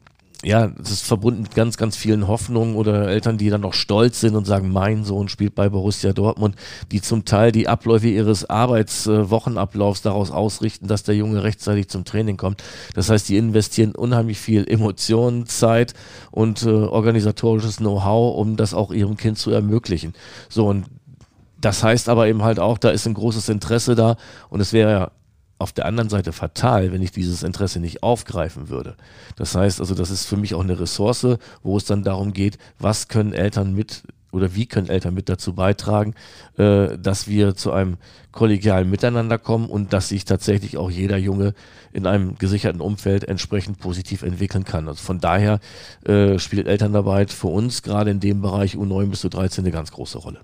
ja, das ist verbunden mit ganz, ganz vielen Hoffnungen oder Eltern, die dann noch stolz sind und sagen, mein Sohn spielt bei Borussia Dortmund, die zum Teil die Abläufe ihres Arbeitswochenablaufs daraus ausrichten, dass der Junge rechtzeitig zum Training kommt. Das heißt, die investieren unheimlich viel Emotionen, Zeit und äh, organisatorisches Know-how, um das auch ihrem Kind zu ermöglichen. So, und das heißt aber eben halt auch, da ist ein großes Interesse da und es wäre ja auf der anderen Seite fatal, wenn ich dieses Interesse nicht aufgreifen würde. Das heißt also, das ist für mich auch eine Ressource, wo es dann darum geht, was können Eltern mit oder wie können Eltern mit dazu beitragen, äh, dass wir zu einem kollegialen Miteinander kommen und dass sich tatsächlich auch jeder Junge in einem gesicherten Umfeld entsprechend positiv entwickeln kann. Also von daher äh, spielt Elternarbeit für uns gerade in dem Bereich U9 bis U13 eine ganz große Rolle.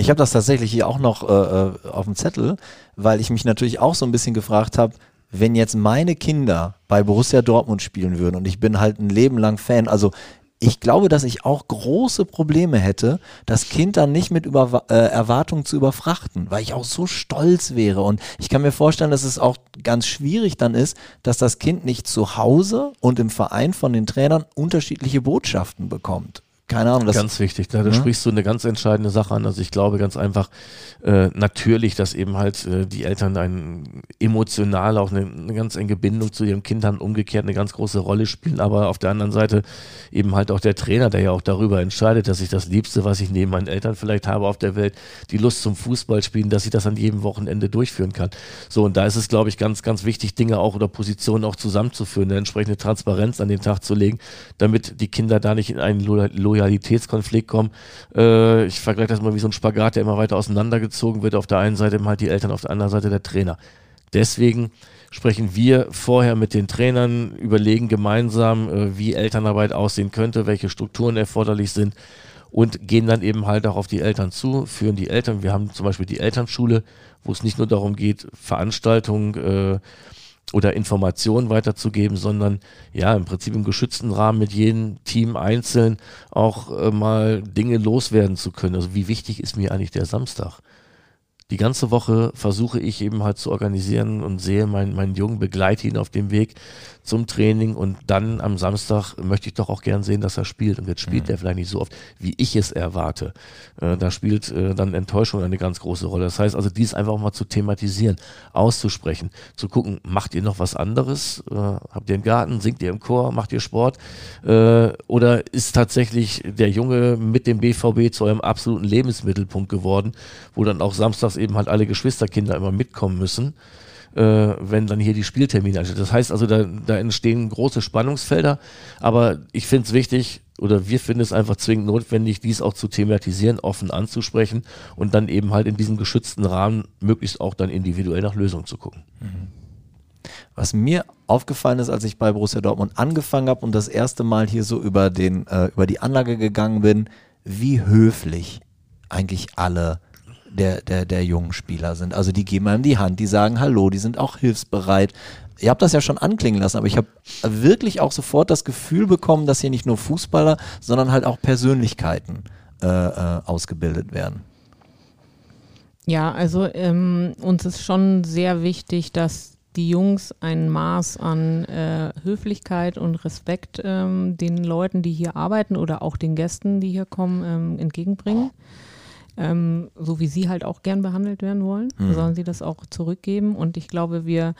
Ich habe das tatsächlich hier auch noch äh, äh, auf dem Zettel, weil ich mich natürlich auch so ein bisschen gefragt habe, wenn jetzt meine Kinder bei Borussia Dortmund spielen würden und ich bin halt ein Leben lang Fan, also ich glaube, dass ich auch große Probleme hätte, das Kind dann nicht mit über, äh, Erwartungen zu überfrachten, weil ich auch so stolz wäre. Und ich kann mir vorstellen, dass es auch ganz schwierig dann ist, dass das Kind nicht zu Hause und im Verein von den Trainern unterschiedliche Botschaften bekommt keine Ahnung. Das, ganz wichtig, da, da sprichst du eine ganz entscheidende Sache an. Also ich glaube ganz einfach, äh, natürlich, dass eben halt äh, die Eltern ein emotional auch eine, eine, ganz enge Bindung zu ihrem Kind haben, umgekehrt eine ganz große Rolle spielen, aber auf der anderen Seite eben halt auch der Trainer, der ja auch darüber entscheidet, dass ich das Liebste, was ich neben meinen Eltern vielleicht habe auf der Welt, die Lust zum Fußball spielen, dass ich das an jedem Wochenende durchführen kann. So, und da ist es, glaube ich, ganz, ganz wichtig, Dinge auch oder Positionen auch zusammenzuführen, eine entsprechende Transparenz an den Tag zu legen, damit die Kinder da nicht in einen Loyal Loyalitätskonflikt kommen. Äh, ich vergleiche das mal wie so ein Spagat, der immer weiter auseinandergezogen wird. Auf der einen Seite halt die Eltern, auf der anderen Seite der Trainer. Deswegen sprechen wir vorher mit den Trainern, überlegen gemeinsam, äh, wie Elternarbeit aussehen könnte, welche Strukturen erforderlich sind und gehen dann eben halt auch auf die Eltern zu, führen die Eltern. Wir haben zum Beispiel die Elternschule, wo es nicht nur darum geht, Veranstaltungen äh, oder Informationen weiterzugeben, sondern ja, im Prinzip im geschützten Rahmen mit jedem Team einzeln auch äh, mal Dinge loswerden zu können. Also wie wichtig ist mir eigentlich der Samstag? Die ganze Woche versuche ich eben halt zu organisieren und sehe meinen, meinen Jungen, begleite ihn auf dem Weg zum Training und dann am Samstag möchte ich doch auch gern sehen, dass er spielt. Und jetzt spielt mhm. er vielleicht nicht so oft, wie ich es erwarte. Äh, da spielt äh, dann Enttäuschung eine ganz große Rolle. Das heißt also, dies einfach auch mal zu thematisieren, auszusprechen, zu gucken, macht ihr noch was anderes? Äh, habt ihr einen Garten? Singt ihr im Chor? Macht ihr Sport? Äh, oder ist tatsächlich der Junge mit dem BVB zu eurem absoluten Lebensmittelpunkt geworden, wo dann auch samstags eben halt alle Geschwisterkinder immer mitkommen müssen? Äh, wenn dann hier die Spieltermine anstehen. Das heißt also, da, da entstehen große Spannungsfelder, aber ich finde es wichtig, oder wir finden es einfach zwingend notwendig, dies auch zu thematisieren, offen anzusprechen und dann eben halt in diesem geschützten Rahmen möglichst auch dann individuell nach Lösungen zu gucken. Mhm. Was mir aufgefallen ist, als ich bei Borussia Dortmund angefangen habe und das erste Mal hier so über, den, äh, über die Anlage gegangen bin, wie höflich eigentlich alle der, der, der jungen Spieler sind. Also die geben einem die Hand, die sagen Hallo, die sind auch hilfsbereit. Ihr habt das ja schon anklingen lassen, aber ich habe wirklich auch sofort das Gefühl bekommen, dass hier nicht nur Fußballer, sondern halt auch Persönlichkeiten äh, äh, ausgebildet werden. Ja, also ähm, uns ist schon sehr wichtig, dass die Jungs ein Maß an äh, Höflichkeit und Respekt ähm, den Leuten, die hier arbeiten oder auch den Gästen, die hier kommen, ähm, entgegenbringen. Oh ähm, so wie sie halt auch gern behandelt werden wollen, mhm. sollen sie das auch zurückgeben. Und ich glaube, wir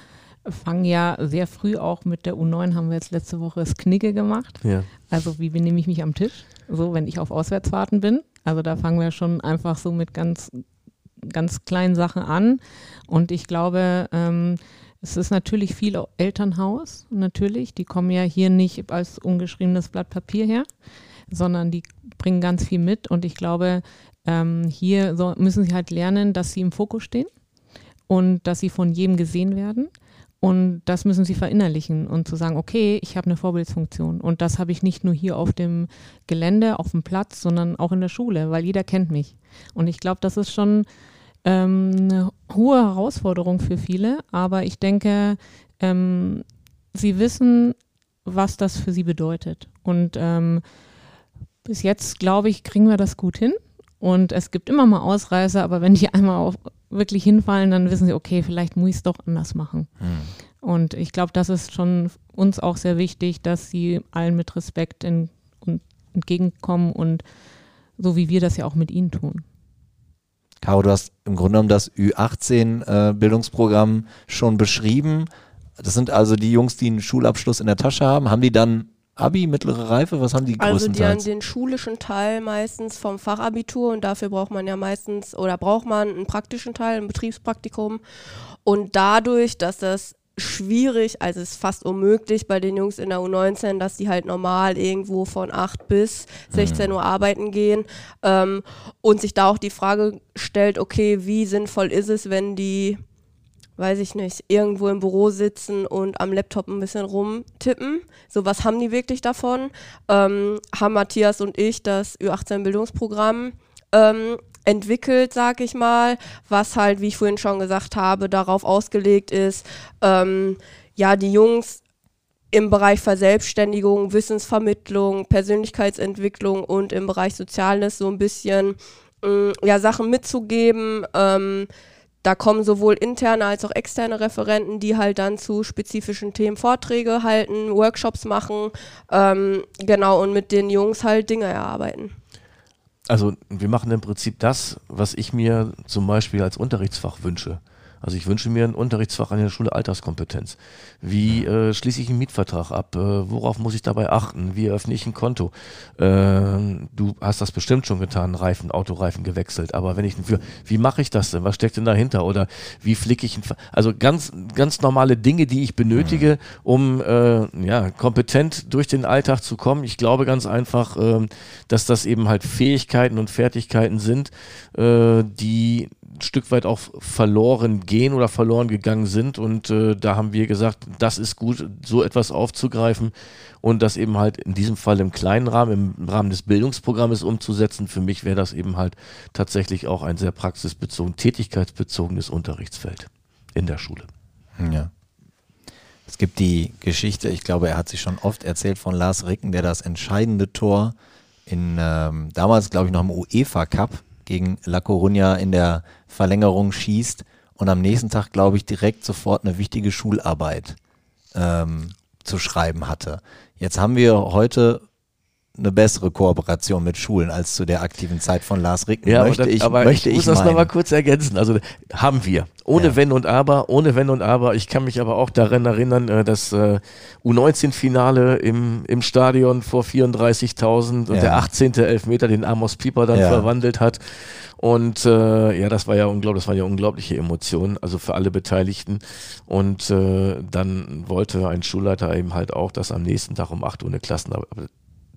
fangen ja sehr früh auch mit der U9, haben wir jetzt letzte Woche das Knigge gemacht. Ja. Also wie benehme ich mich am Tisch, so wenn ich auf Auswärtsfahrten bin. Also da fangen wir schon einfach so mit ganz, ganz kleinen Sachen an. Und ich glaube, ähm, es ist natürlich viel Elternhaus, natürlich. Die kommen ja hier nicht als ungeschriebenes Blatt Papier her, sondern die bringen ganz viel mit. Und ich glaube, ähm, hier so müssen sie halt lernen, dass sie im Fokus stehen und dass sie von jedem gesehen werden Und das müssen sie verinnerlichen und zu sagen, okay, ich habe eine Vorbildsfunktion. Und das habe ich nicht nur hier auf dem Gelände, auf dem Platz, sondern auch in der Schule, weil jeder kennt mich. Und ich glaube, das ist schon ähm, eine hohe Herausforderung für viele. Aber ich denke, ähm, sie wissen, was das für sie bedeutet. Und ähm, bis jetzt, glaube ich, kriegen wir das gut hin. Und es gibt immer mal Ausreißer, aber wenn die einmal auf, wirklich hinfallen, dann wissen sie, okay, vielleicht muss ich es doch anders machen. Hm. Und ich glaube, das ist schon uns auch sehr wichtig, dass sie allen mit Respekt in, und entgegenkommen und so wie wir das ja auch mit ihnen tun. Caro, du hast im Grunde genommen das Ü18-Bildungsprogramm äh, schon beschrieben. Das sind also die Jungs, die einen Schulabschluss in der Tasche haben. Haben die dann Abi, mittlere Reife? Was haben die also? Also die haben den schulischen Teil meistens vom Fachabitur und dafür braucht man ja meistens oder braucht man einen praktischen Teil, ein Betriebspraktikum. Und dadurch, dass das schwierig, also es ist fast unmöglich bei den Jungs in der U19, dass die halt normal irgendwo von 8 bis 16 mhm. Uhr arbeiten gehen ähm, und sich da auch die Frage stellt, okay, wie sinnvoll ist es, wenn die weiß ich nicht, irgendwo im Büro sitzen und am Laptop ein bisschen rumtippen. So was haben die wirklich davon? Ähm, haben Matthias und ich das Ü18-Bildungsprogramm ähm, entwickelt, sag ich mal, was halt, wie ich vorhin schon gesagt habe, darauf ausgelegt ist, ähm, ja, die Jungs im Bereich Verselbstständigung, Wissensvermittlung, Persönlichkeitsentwicklung und im Bereich Soziales so ein bisschen äh, ja, Sachen mitzugeben, ähm, da kommen sowohl interne als auch externe Referenten, die halt dann zu spezifischen Themen Vorträge halten, Workshops machen, ähm, genau, und mit den Jungs halt Dinge erarbeiten. Also wir machen im Prinzip das, was ich mir zum Beispiel als Unterrichtsfach wünsche. Also ich wünsche mir ein Unterrichtsfach an der Schule Alterskompetenz. Wie äh, schließe ich einen Mietvertrag ab? Äh, worauf muss ich dabei achten? Wie öffne ich ein Konto? Äh, du hast das bestimmt schon getan, Reifen, Autoreifen gewechselt. Aber wenn ich für, wie mache ich das denn? Was steckt denn dahinter? Oder wie flicke ich ein, also ganz, ganz normale Dinge, die ich benötige, um äh, ja, kompetent durch den Alltag zu kommen. Ich glaube ganz einfach, äh, dass das eben halt Fähigkeiten und Fertigkeiten sind, äh, die Stück weit auch verloren gehen oder verloren gegangen sind. Und äh, da haben wir gesagt, das ist gut, so etwas aufzugreifen und das eben halt in diesem Fall im kleinen Rahmen, im Rahmen des Bildungsprogrammes umzusetzen. Für mich wäre das eben halt tatsächlich auch ein sehr praxisbezogen, tätigkeitsbezogenes Unterrichtsfeld in der Schule. Ja. Es gibt die Geschichte, ich glaube, er hat sich schon oft erzählt von Lars Ricken, der das entscheidende Tor in ähm, damals, glaube ich, noch im UEFA Cup gegen La Coruña in der Verlängerung schießt und am nächsten Tag, glaube ich, direkt sofort eine wichtige Schularbeit ähm, zu schreiben hatte. Jetzt haben wir heute eine bessere Kooperation mit Schulen als zu der aktiven Zeit von Lars Ricken. Ja, möchte das, ich, aber möchte ich muss ich das nochmal kurz ergänzen. Also haben wir. Ohne ja. Wenn und Aber, ohne Wenn und Aber. Ich kann mich aber auch daran erinnern, äh, das äh, U19-Finale im, im Stadion vor 34.000 und ja. der 18. Elfmeter, den Amos Pieper dann ja. verwandelt hat. Und äh, ja, das war ja unglaublich, das waren ja unglaubliche Emotionen, also für alle Beteiligten. Und äh, dann wollte ein Schulleiter eben halt auch, dass am nächsten Tag um 8 Uhr eine Klassenarbeit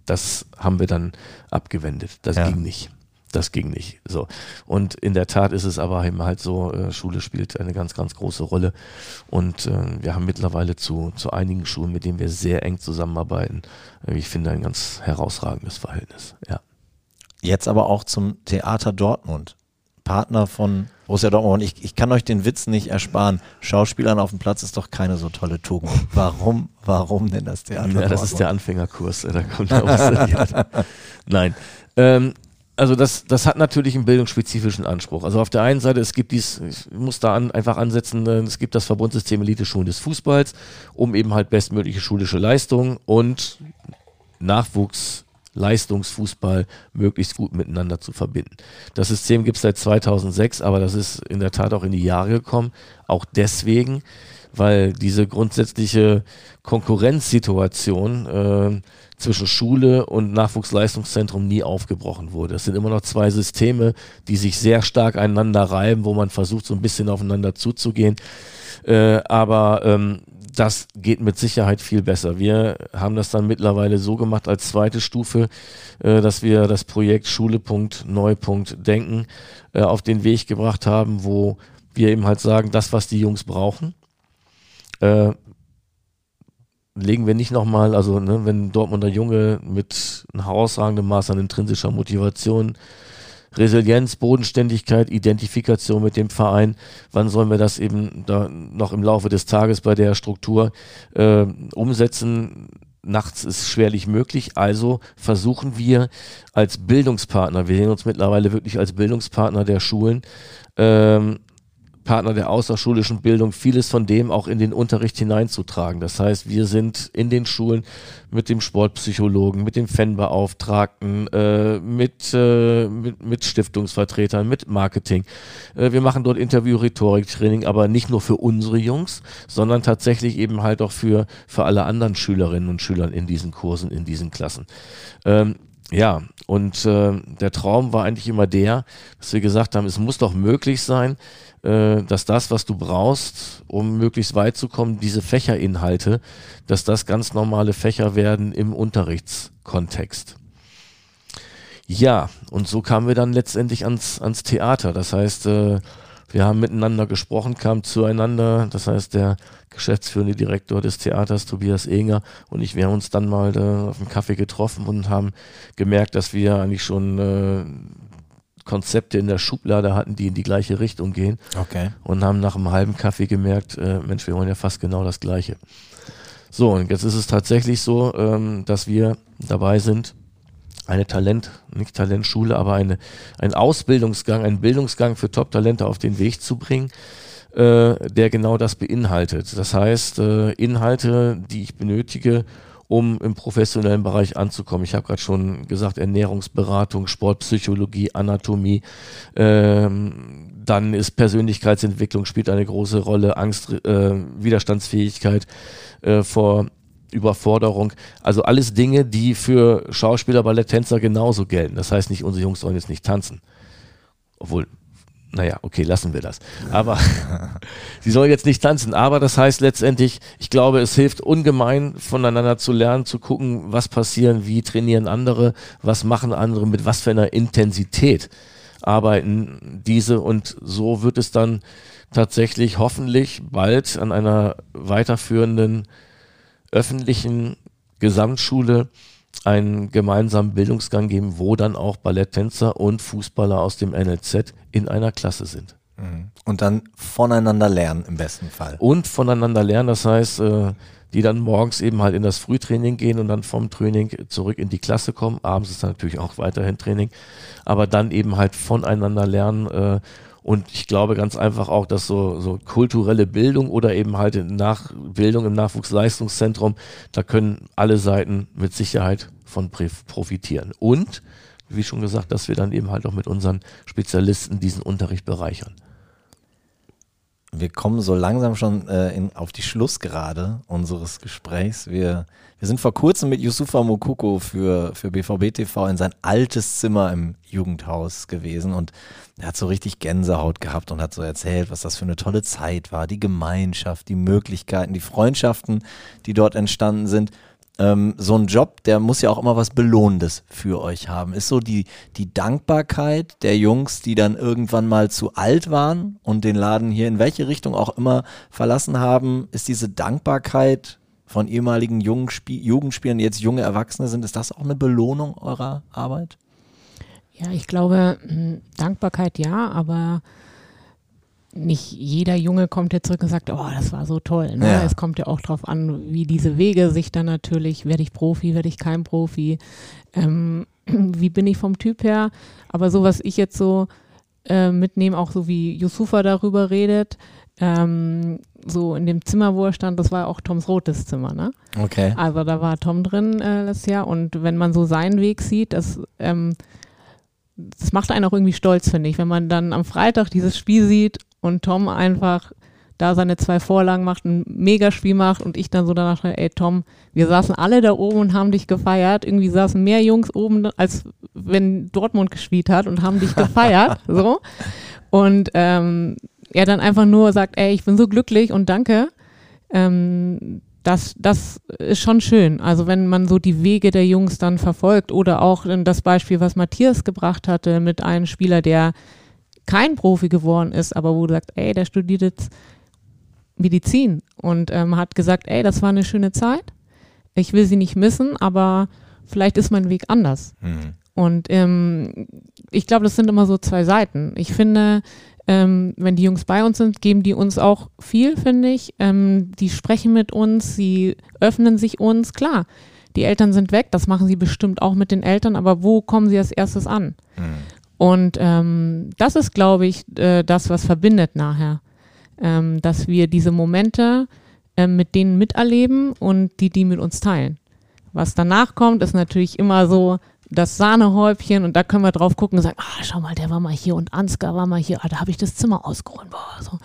das haben wir dann abgewendet. Das ja. ging nicht. Das ging nicht. So. Und in der Tat ist es aber eben halt so, äh, Schule spielt eine ganz, ganz große Rolle. Und äh, wir haben mittlerweile zu, zu einigen Schulen, mit denen wir sehr eng zusammenarbeiten, äh, ich finde ein ganz herausragendes Verhältnis. Ja. Jetzt aber auch zum Theater Dortmund. Partner von Borussia Dortmund. Und ich, ich kann euch den Witz nicht ersparen. Schauspielern auf dem Platz ist doch keine so tolle Tugend. Warum, warum denn das Theater? Ja, das ist der Anfängerkurs. Da kommt der Nein. Ähm, also das, das hat natürlich einen bildungsspezifischen Anspruch. Also auf der einen Seite, es gibt dies, ich muss da an, einfach ansetzen, äh, es gibt das Verbundsystem Elite-Schulen des Fußballs, um eben halt bestmögliche schulische Leistungen und Nachwuchs Leistungsfußball möglichst gut miteinander zu verbinden. Das System gibt es seit 2006, aber das ist in der Tat auch in die Jahre gekommen. Auch deswegen, weil diese grundsätzliche Konkurrenzsituation äh, zwischen Schule und Nachwuchsleistungszentrum nie aufgebrochen wurde. Es sind immer noch zwei Systeme, die sich sehr stark einander reiben, wo man versucht, so ein bisschen aufeinander zuzugehen. Äh, aber ähm, das geht mit Sicherheit viel besser. Wir haben das dann mittlerweile so gemacht als zweite Stufe, äh, dass wir das Projekt Schule.Neupunkt Neupunkt Denken äh, auf den Weg gebracht haben, wo wir eben halt sagen, das, was die Jungs brauchen, äh, legen wir nicht nochmal, also ne, wenn Dortmunder Junge mit einem herausragenden Maß an intrinsischer Motivation, Resilienz, Bodenständigkeit, Identifikation mit dem Verein, wann sollen wir das eben da noch im Laufe des Tages bei der Struktur äh, umsetzen? Nachts ist schwerlich möglich, also versuchen wir als Bildungspartner, wir sehen uns mittlerweile wirklich als Bildungspartner der Schulen, ähm, Partner der außerschulischen Bildung, vieles von dem auch in den Unterricht hineinzutragen. Das heißt, wir sind in den Schulen mit dem Sportpsychologen, mit dem Fanbeauftragten, äh, mit, äh, mit, mit Stiftungsvertretern, mit Marketing. Äh, wir machen dort Interview-Rhetorik-Training, aber nicht nur für unsere Jungs, sondern tatsächlich eben halt auch für, für alle anderen Schülerinnen und Schüler in diesen Kursen, in diesen Klassen. Ähm, ja, und äh, der Traum war eigentlich immer der, dass wir gesagt haben, es muss doch möglich sein, dass das, was du brauchst, um möglichst weit zu kommen, diese Fächerinhalte, dass das ganz normale Fächer werden im Unterrichtskontext. Ja, und so kamen wir dann letztendlich ans, ans Theater. Das heißt, äh, wir haben miteinander gesprochen, kamen zueinander. Das heißt, der geschäftsführende Direktor des Theaters, Tobias Enger, und ich, wir haben uns dann mal äh, auf dem Kaffee getroffen und haben gemerkt, dass wir eigentlich schon äh, Konzepte in der Schublade hatten, die in die gleiche Richtung gehen. Okay. Und haben nach einem halben Kaffee gemerkt, äh, Mensch, wir wollen ja fast genau das Gleiche. So, und jetzt ist es tatsächlich so, ähm, dass wir dabei sind, eine Talent, nicht Talentschule, aber eine, ein Ausbildungsgang, einen Bildungsgang für Top-Talente auf den Weg zu bringen, äh, der genau das beinhaltet. Das heißt, äh, Inhalte, die ich benötige, um im professionellen Bereich anzukommen. Ich habe gerade schon gesagt, Ernährungsberatung, Sportpsychologie, Anatomie. Ähm, dann ist Persönlichkeitsentwicklung spielt eine große Rolle, Angst, äh, Widerstandsfähigkeit äh, vor Überforderung. Also alles Dinge, die für Schauspieler, Balletttänzer genauso gelten. Das heißt nicht, unsere Jungs sollen jetzt nicht tanzen. Obwohl, naja, okay, lassen wir das. Aber sie sollen jetzt nicht tanzen. Aber das heißt letztendlich, ich glaube, es hilft ungemein, voneinander zu lernen, zu gucken, was passieren, wie trainieren andere, was machen andere, mit was für einer Intensität arbeiten diese. Und so wird es dann tatsächlich hoffentlich bald an einer weiterführenden öffentlichen Gesamtschule einen gemeinsamen Bildungsgang geben, wo dann auch Balletttänzer und Fußballer aus dem NLZ in einer Klasse sind. Mhm. Und dann voneinander lernen im besten Fall. Und voneinander lernen, das heißt, äh, die dann morgens eben halt in das Frühtraining gehen und dann vom Training zurück in die Klasse kommen. Abends ist dann natürlich auch weiterhin Training, aber dann eben halt voneinander lernen. Und ich glaube ganz einfach auch, dass so, so kulturelle Bildung oder eben halt Nachbildung im Nachwuchsleistungszentrum, da können alle Seiten mit Sicherheit von profitieren. Und, wie schon gesagt, dass wir dann eben halt auch mit unseren Spezialisten diesen Unterricht bereichern wir kommen so langsam schon äh, in, auf die Schlussgerade unseres Gesprächs. Wir, wir sind vor kurzem mit Yusufa Mokoko für, für BVB TV in sein altes Zimmer im Jugendhaus gewesen und er hat so richtig Gänsehaut gehabt und hat so erzählt, was das für eine tolle Zeit war, die Gemeinschaft, die Möglichkeiten, die Freundschaften, die dort entstanden sind ähm, so ein Job, der muss ja auch immer was Belohnendes für euch haben. Ist so die, die Dankbarkeit der Jungs, die dann irgendwann mal zu alt waren und den Laden hier in welche Richtung auch immer verlassen haben, ist diese Dankbarkeit von ehemaligen jungen Spie Jugendspielern, die jetzt junge Erwachsene sind, ist das auch eine Belohnung eurer Arbeit? Ja, ich glaube, hm, Dankbarkeit ja, aber nicht jeder Junge kommt jetzt zurück und sagt, oh, das war so toll. Ne? Ja. Es kommt ja auch darauf an, wie diese Wege sich dann natürlich, werde ich Profi, werde ich kein Profi, ähm, wie bin ich vom Typ her. Aber so, was ich jetzt so äh, mitnehme, auch so wie Yusufa darüber redet, ähm, so in dem Zimmer, wo er stand, das war auch Toms rotes Zimmer, ne? Okay. Also da war Tom drin äh, das Jahr und wenn man so seinen Weg sieht, das ähm, das macht einen auch irgendwie stolz, finde ich, wenn man dann am Freitag dieses Spiel sieht und Tom einfach da seine zwei Vorlagen macht, ein Megaspiel macht und ich dann so danach ey Tom, wir saßen alle da oben und haben dich gefeiert. Irgendwie saßen mehr Jungs oben, als wenn Dortmund gespielt hat und haben dich gefeiert. so. Und ähm, er dann einfach nur sagt, ey, ich bin so glücklich und danke. Ähm, das, das ist schon schön. Also wenn man so die Wege der Jungs dann verfolgt oder auch das Beispiel, was Matthias gebracht hatte mit einem Spieler, der kein Profi geworden ist, aber wo du sagst, ey, der studiert jetzt Medizin und ähm, hat gesagt, ey, das war eine schöne Zeit. Ich will sie nicht missen, aber vielleicht ist mein Weg anders. Mhm. Und ähm, ich glaube, das sind immer so zwei Seiten. Ich finde, ähm, wenn die Jungs bei uns sind, geben die uns auch viel, finde ich. Ähm, die sprechen mit uns, sie öffnen sich uns. Klar, die Eltern sind weg, das machen sie bestimmt auch mit den Eltern, aber wo kommen sie als erstes an? Mhm. Und ähm, das ist, glaube ich, äh, das, was verbindet nachher. Ähm, dass wir diese Momente äh, mit denen miterleben und die die mit uns teilen. Was danach kommt, ist natürlich immer so das Sahnehäubchen und da können wir drauf gucken und sagen, ah, schau mal, der war mal hier und Ansgar war mal hier, ah, da habe ich das Zimmer ausgeräumt. Boah, so.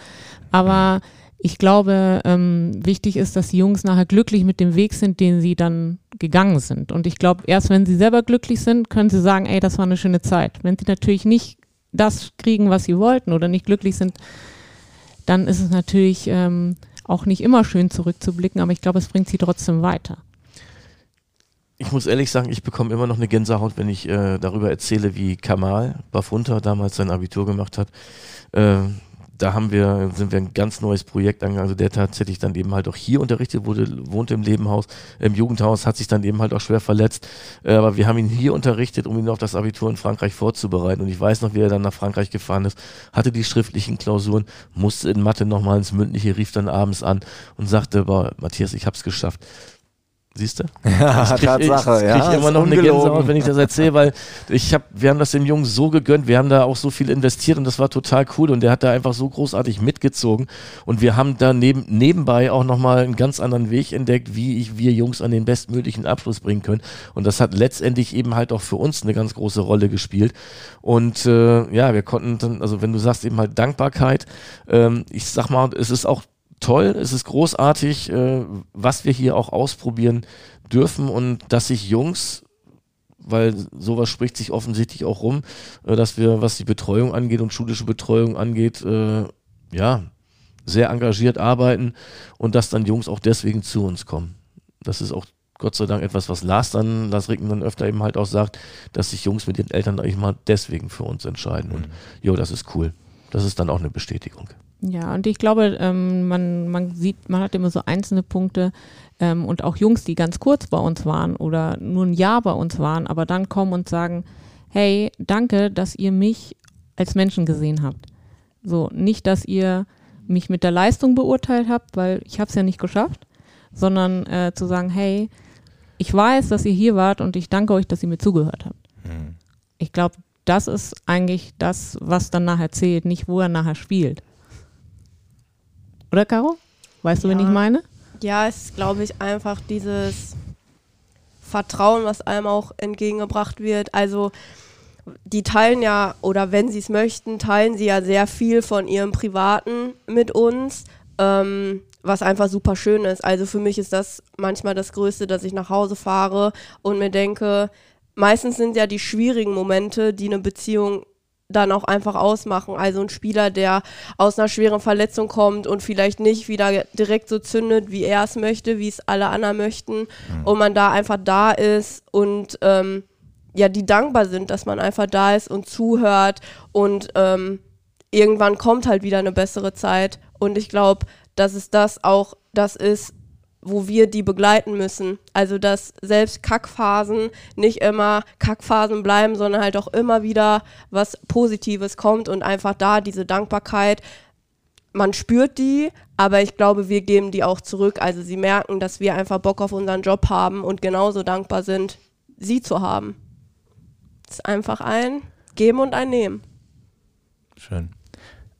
Aber ich glaube, ähm, wichtig ist, dass die Jungs nachher glücklich mit dem Weg sind, den sie dann gegangen sind. Und ich glaube, erst wenn sie selber glücklich sind, können sie sagen, ey, das war eine schöne Zeit. Wenn sie natürlich nicht das kriegen, was sie wollten oder nicht glücklich sind, dann ist es natürlich ähm, auch nicht immer schön zurückzublicken, aber ich glaube, es bringt sie trotzdem weiter. Ich muss ehrlich sagen, ich bekomme immer noch eine Gänsehaut, wenn ich äh, darüber erzähle, wie Kamal Bafunta damals sein Abitur gemacht hat. Äh, da haben wir, sind wir ein ganz neues Projekt angegangen. Also der tatsächlich dann eben halt auch hier unterrichtet wurde, wohnte im Nebenhaus, im Jugendhaus, hat sich dann eben halt auch schwer verletzt. Äh, aber wir haben ihn hier unterrichtet, um ihn auf das Abitur in Frankreich vorzubereiten. Und ich weiß noch, wie er dann nach Frankreich gefahren ist, hatte die schriftlichen Klausuren, musste in Mathe nochmal ins Mündliche, rief dann abends an und sagte, boah, Matthias, ich hab's geschafft. Siehst du? Ja, ich krieg, Tatsache. ich, ja, krieg immer ist noch eine ungelogen. Gänsehaut, wenn ich das erzähle, weil ich hab, wir haben das dem Jungen so gegönnt, wir haben da auch so viel investiert und das war total cool und der hat da einfach so großartig mitgezogen und wir haben da neben, nebenbei auch nochmal einen ganz anderen Weg entdeckt, wie ich, wir Jungs an den bestmöglichen Abschluss bringen können und das hat letztendlich eben halt auch für uns eine ganz große Rolle gespielt und äh, ja, wir konnten dann, also wenn du sagst eben halt Dankbarkeit, ähm, ich sag mal, es ist auch toll, es ist großartig, äh, was wir hier auch ausprobieren dürfen und dass sich Jungs, weil sowas spricht sich offensichtlich auch rum, äh, dass wir, was die Betreuung angeht und schulische Betreuung angeht, äh, ja, sehr engagiert arbeiten und dass dann Jungs auch deswegen zu uns kommen. Das ist auch Gott sei Dank etwas, was Lars dann, Lars Ricken dann öfter eben halt auch sagt, dass sich Jungs mit den Eltern eigentlich mal deswegen für uns entscheiden. Und jo, das ist cool. Das ist dann auch eine Bestätigung. Ja, und ich glaube, ähm, man, man sieht, man hat immer so einzelne Punkte ähm, und auch Jungs, die ganz kurz bei uns waren oder nur ein Jahr bei uns waren, aber dann kommen und sagen, hey, danke, dass ihr mich als Menschen gesehen habt. So, nicht, dass ihr mich mit der Leistung beurteilt habt, weil ich habe es ja nicht geschafft, sondern äh, zu sagen, hey, ich weiß, dass ihr hier wart und ich danke euch, dass ihr mir zugehört habt. Mhm. Ich glaube, das ist eigentlich das, was dann nachher zählt, nicht wo er nachher spielt. Oder, Caro? Weißt du, wen Ja. ich meine? Ja, es ist, glaube ich, einfach dieses Vertrauen, was einem auch entgegengebracht wird. Also die teilen ja, oder wenn sie es möchten, teilen sie ja sehr viel von ihrem Privaten mit uns, ähm, was einfach super schön ist. Also für mich ist das manchmal das Größte, dass ich nach Hause fahre und mir denke, meistens sind ja die schwierigen Momente, die eine Beziehung dann auch einfach ausmachen. Also ein Spieler, der aus einer schweren Verletzung kommt und vielleicht nicht wieder direkt so zündet, wie er es möchte, wie es alle anderen möchten. Und man da einfach da ist und ähm, ja, die dankbar sind, dass man einfach da ist und zuhört und ähm, irgendwann kommt halt wieder eine bessere Zeit. Und ich glaube, dass es das auch das ist, wo wir die begleiten müssen. Also dass selbst Kackphasen nicht immer Kackphasen bleiben, sondern halt auch immer wieder was Positives kommt und einfach da diese Dankbarkeit. Man spürt die, aber ich glaube, wir geben die auch zurück. Also sie merken, dass wir einfach Bock auf unseren Job haben und genauso dankbar sind, sie zu haben. Es ist einfach ein Geben und ein Nehmen. Schön.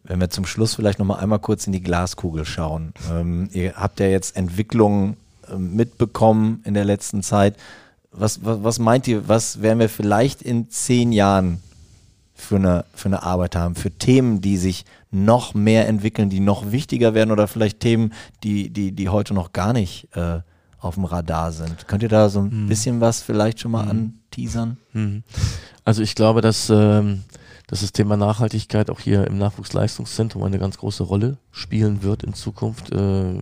Wenn wir zum Schluss vielleicht nochmal einmal kurz in die Glaskugel schauen. Ähm, ihr habt ja jetzt Entwicklungen ähm, mitbekommen in der letzten Zeit. Was, was, was meint ihr, was werden wir vielleicht in zehn Jahren für eine, für eine Arbeit haben, für Themen, die sich noch mehr entwickeln, die noch wichtiger werden oder vielleicht Themen, die, die, die heute noch gar nicht äh, auf dem Radar sind? Könnt ihr da so ein bisschen was vielleicht schon mal anteasern? Mhm. Also ich glaube, dass, ähm, dass das Thema Nachhaltigkeit auch hier im Nachwuchsleistungszentrum eine ganz große Rolle spielen wird in Zukunft, äh,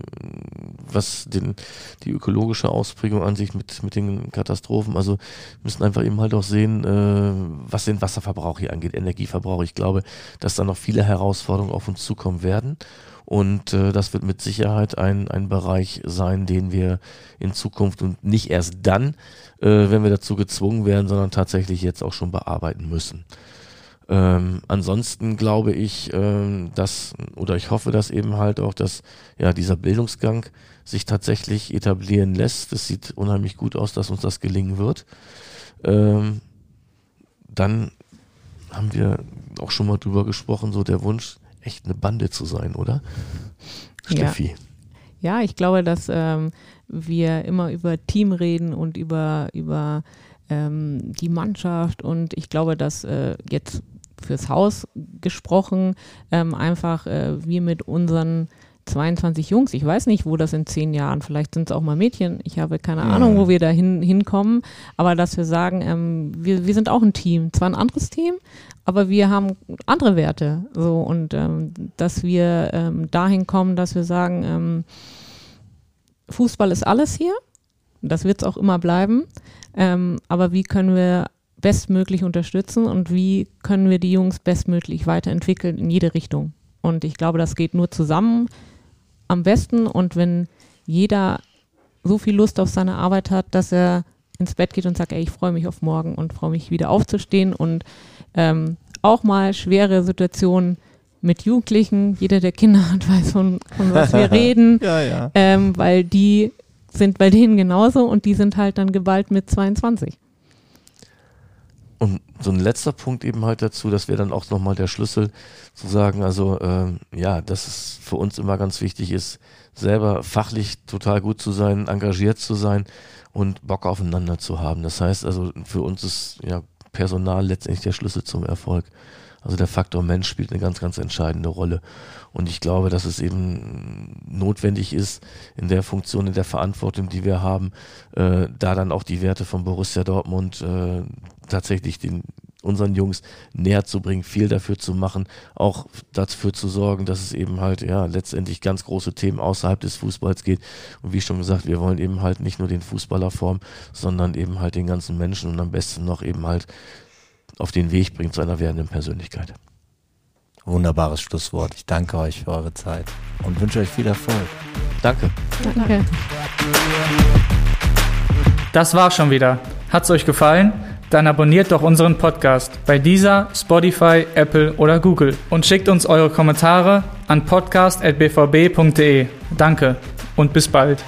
was den, die ökologische Ausprägung an sich mit, mit den Katastrophen. Also müssen einfach eben halt auch sehen, äh, was den Wasserverbrauch hier angeht, Energieverbrauch. Ich glaube, dass da noch viele Herausforderungen auf uns zukommen werden. Und äh, das wird mit Sicherheit ein, ein Bereich sein, den wir in Zukunft und nicht erst dann, äh, wenn wir dazu gezwungen werden, sondern tatsächlich jetzt auch schon bearbeiten müssen. Ähm, ansonsten glaube ich, ähm, dass, oder ich hoffe, dass eben halt auch, dass ja dieser Bildungsgang sich tatsächlich etablieren lässt. Es sieht unheimlich gut aus, dass uns das gelingen wird. Ähm, dann haben wir auch schon mal drüber gesprochen, so der Wunsch, echt eine Bande zu sein, oder? Steffi. Ja, ich glaube, dass ähm, wir immer über Team reden und über, über ähm, die Mannschaft und ich glaube, dass äh, jetzt fürs Haus gesprochen, ähm, einfach äh, wir mit unseren 22 Jungs, ich weiß nicht, wo das in zehn Jahren, vielleicht sind es auch mal Mädchen, ich habe keine ja. Ahnung, wo wir da hin, hinkommen, aber dass wir sagen, ähm, wir, wir sind auch ein Team, zwar ein anderes Team, aber wir haben andere Werte, so und ähm, dass wir ähm, dahin kommen, dass wir sagen, ähm, Fußball ist alles hier, das wird es auch immer bleiben, ähm, aber wie können wir bestmöglich unterstützen und wie können wir die Jungs bestmöglich weiterentwickeln in jede Richtung. Und ich glaube, das geht nur zusammen am besten und wenn jeder so viel Lust auf seine Arbeit hat, dass er ins Bett geht und sagt, ey, ich freue mich auf morgen und freue mich wieder aufzustehen und ähm, auch mal schwere Situationen mit Jugendlichen, jeder, der Kinder hat, weiß, von, von was wir reden, ja, ja. Ähm, weil die sind bei denen genauso und die sind halt dann geballt mit 22. Und so ein letzter Punkt eben halt dazu, das wäre dann auch nochmal der Schlüssel zu sagen, also ähm, ja, dass es für uns immer ganz wichtig ist, selber fachlich total gut zu sein, engagiert zu sein und Bock aufeinander zu haben. Das heißt also, für uns ist ja Personal letztendlich der Schlüssel zum Erfolg. Also der Faktor Mensch spielt eine ganz, ganz entscheidende Rolle. Und ich glaube, dass es eben notwendig ist, in der Funktion, in der Verantwortung, die wir haben, äh, da dann auch die Werte von Borussia Dortmund äh, tatsächlich den unseren Jungs näher zu bringen, viel dafür zu machen, auch dafür zu sorgen, dass es eben halt ja letztendlich ganz große Themen außerhalb des Fußballs geht. Und wie schon gesagt, wir wollen eben halt nicht nur den Fußballer formen, sondern eben halt den ganzen Menschen und am besten noch eben halt auf den Weg bringt zu einer werdenden Persönlichkeit. Wunderbares Schlusswort. Ich danke euch für eure Zeit und wünsche euch viel Erfolg. Danke. Danke. Das war schon wieder. Hat's euch gefallen? Dann abonniert doch unseren Podcast bei dieser, Spotify, Apple oder Google und schickt uns eure Kommentare an podcast.bvb.de. Danke und bis bald.